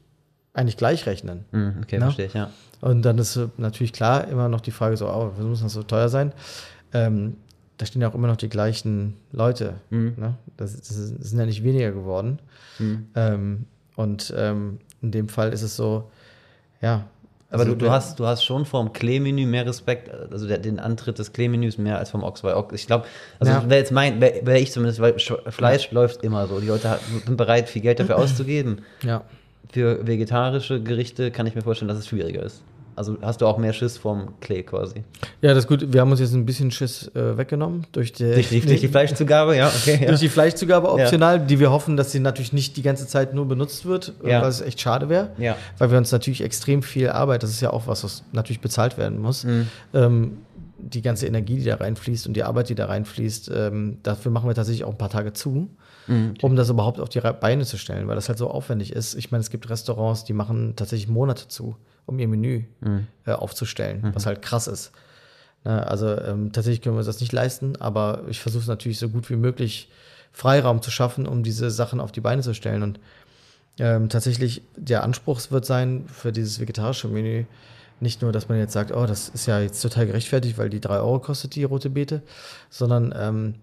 A: eigentlich gleich rechnen.
B: Mhm. okay,
A: Na?
B: verstehe ich, ja.
A: Und dann ist äh, natürlich klar immer noch die Frage so, oh, wieso muss das so teuer sein? Ähm, da stehen ja auch immer noch die gleichen Leute.
B: Mhm.
A: Ne? Das, das sind ja nicht weniger geworden.
B: Mhm.
A: Ähm, und ähm, in dem Fall ist es so, ja.
B: Aber
A: also
B: du, du,
A: wer-
B: hast, du hast schon vom Klee-Menü mehr Respekt, also der, den Antritt des Klee-Menüs mehr als vom Ochs, weil Ochs, ich glaube, also
A: Ja.
B: wäre jetzt mein, wäre wär ich zumindest, weil Sch- Fleisch läuft immer so. Die Leute sind bereit, viel Geld dafür (clears throat) auszugeben.
A: Ja.
B: Für vegetarische Gerichte kann ich mir vorstellen, dass es schwieriger ist. Also hast du auch mehr Schiss vom Klee quasi.
A: ja, das ist gut. Wir haben uns jetzt ein bisschen Schiss äh, weggenommen durch die,
B: Durch die, durch die Fleischzugabe, ja, okay. Ja.
A: durch die Fleischzugabe optional, die wir hoffen, dass sie natürlich nicht die ganze Zeit nur benutzt wird, äh,
B: Ja.
A: weil es echt schade wäre.
B: Ja.
A: Weil wir uns natürlich extrem viel Arbeit, das ist ja auch was, was natürlich bezahlt werden muss.
B: Mhm.
A: Ähm, die ganze Energie, die da reinfließt und die Arbeit, die da reinfließt, ähm, dafür machen wir tatsächlich auch ein paar Tage zu,
B: Mhm.
A: um das überhaupt auf die Beine zu stellen, weil das halt so aufwendig ist. Ich meine, es gibt Restaurants, die machen tatsächlich Monate zu, um ihr Menü
B: Mhm.
A: äh, aufzustellen, was halt krass ist. Ne, also ähm, tatsächlich können wir uns das nicht leisten, aber ich versuche es natürlich so gut wie möglich Freiraum zu schaffen, um diese Sachen auf die Beine zu stellen. Und ähm, tatsächlich der Anspruch wird sein für dieses vegetarische Menü nicht nur, dass man jetzt sagt, oh, das ist ja jetzt total gerechtfertigt, weil die 3 Euro kostet die rote Beete, sondern ähm,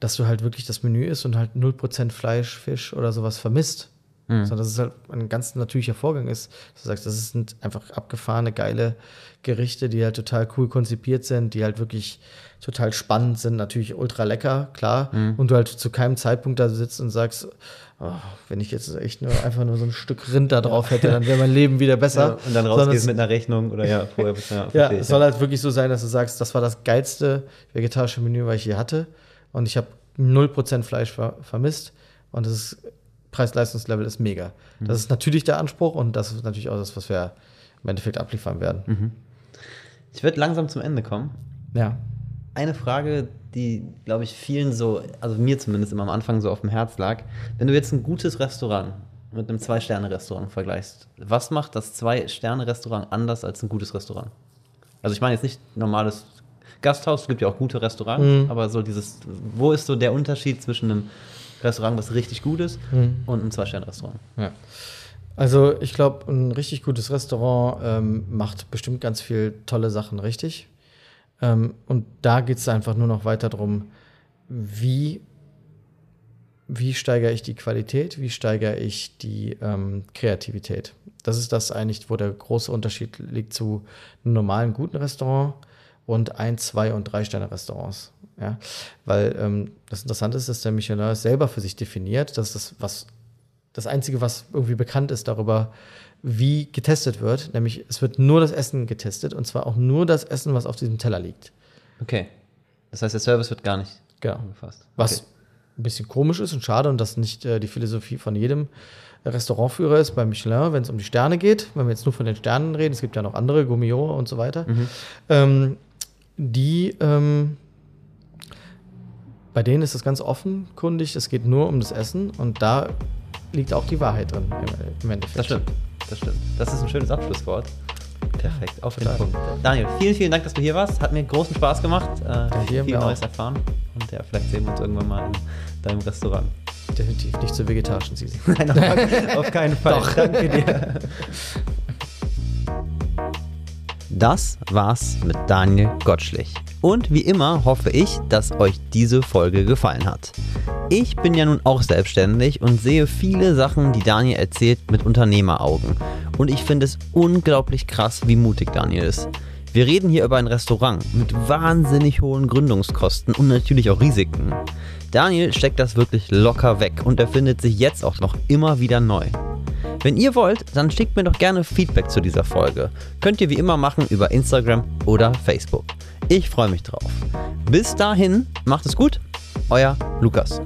A: dass du halt wirklich das Menü isst und halt 0% Fleisch, Fisch oder sowas vermisst. Sondern dass es halt ein ganz natürlicher Vorgang ist. Dass du sagst, das sind einfach abgefahrene, geile Gerichte, die halt total cool konzipiert sind, die halt wirklich total spannend sind, natürlich ultra lecker, klar. Und du halt zu keinem Zeitpunkt da sitzt und sagst, oh, wenn ich jetzt echt nur einfach nur so ein Stück Rind da drauf hätte, dann wäre mein Leben wieder besser.
B: Ja, und dann
A: Sondern
B: rausgehst
A: es-
B: mit einer Rechnung oder ja, vorher. Ja,
A: ja, es soll halt wirklich so sein, dass du sagst, das war das geilste vegetarische Menü, was ich je hatte. Und ich habe 0% Fleisch ver vermisst. Und das ist, Preis-Leistungslevel ist mega. Das ist natürlich der Anspruch und das ist natürlich auch das, was wir im Endeffekt abliefern werden.
B: Ich würde langsam zum Ende kommen.
A: Ja.
B: Eine Frage, die, glaube ich, vielen so, also mir zumindest immer am Anfang so auf dem Herz lag. Wenn du jetzt ein gutes Restaurant mit einem Zwei-Sterne-Restaurant vergleichst, was macht das Zwei-Sterne-Restaurant anders als ein gutes Restaurant? Also ich meine jetzt nicht normales Gasthaus, es gibt ja auch gute Restaurants,
A: Mhm.
B: aber so dieses, wo ist so der Unterschied zwischen einem Restaurant, was richtig gut ist,
A: Mhm.
B: und einem Zwei-Sterne-Restaurant?
A: Ja. Also ich glaube, ein richtig gutes Restaurant ähm, macht bestimmt ganz viel tolle Sachen richtig. Ähm, und da geht es einfach nur noch weiter darum, wie, wie steigere ich die Qualität, wie steigere ich die ähm, Kreativität. Das ist das eigentlich, wo der große Unterschied liegt zu einem normalen guten Restaurant. Und ein, zwei und drei Sterne Restaurants. Ja, weil ähm, das Interessante ist, dass der Michelin selber für sich definiert, dass das was das einzige, was irgendwie bekannt ist darüber, wie getestet wird, nämlich es wird nur das Essen getestet und zwar auch nur das Essen, was auf diesem Teller liegt.
B: Okay. Das heißt, der Service wird gar nicht
A: Genau.
B: angefasst.
A: Was
B: Okay.
A: ein bisschen komisch ist und schade und das nicht äh, die Philosophie von jedem Restaurantführer ist bei Michelin, wenn es um die Sterne geht, wenn wir jetzt nur von den Sternen reden, es gibt ja noch andere, Gourmillot und so weiter, ähm, die, ähm, bei denen ist das ganz offenkundig, es geht nur um das Essen und da liegt auch die Wahrheit drin im, Endeffekt.
B: Das stimmt. Das stimmt. Das ist ein schönes Abschlusswort. Perfekt, auf den. Punkt. Daniel, vielen, vielen Dank, dass du hier warst. Hat mir großen Spaß gemacht. Äh,
A: hier
B: viel Neues
A: auch.
B: erfahren. Und ja, vielleicht sehen wir uns irgendwann mal in deinem Restaurant.
A: Definitiv nicht zu vegetarischen Season. (laughs)
B: Nein, auf, auf keinen (laughs) Fall.
A: Doch.
B: Danke dir. (laughs) Das war's mit Daniel Gottschlich. Und wie immer hoffe ich, dass euch diese Folge gefallen hat. Ich bin ja nun auch selbstständig und sehe viele Sachen, die Daniel erzählt, mit Unternehmeraugen. Und ich finde es unglaublich krass, wie mutig Daniel ist. Wir reden hier über ein Restaurant mit wahnsinnig hohen Gründungskosten und natürlich auch Risiken. Daniel steckt das wirklich locker weg und erfindet sich jetzt auch noch immer wieder neu. Wenn ihr wollt, dann schickt mir doch gerne Feedback zu dieser Folge. Könnt ihr wie immer machen über Instagram oder Facebook. Ich freue mich drauf. Bis dahin, macht es gut, euer Lukas.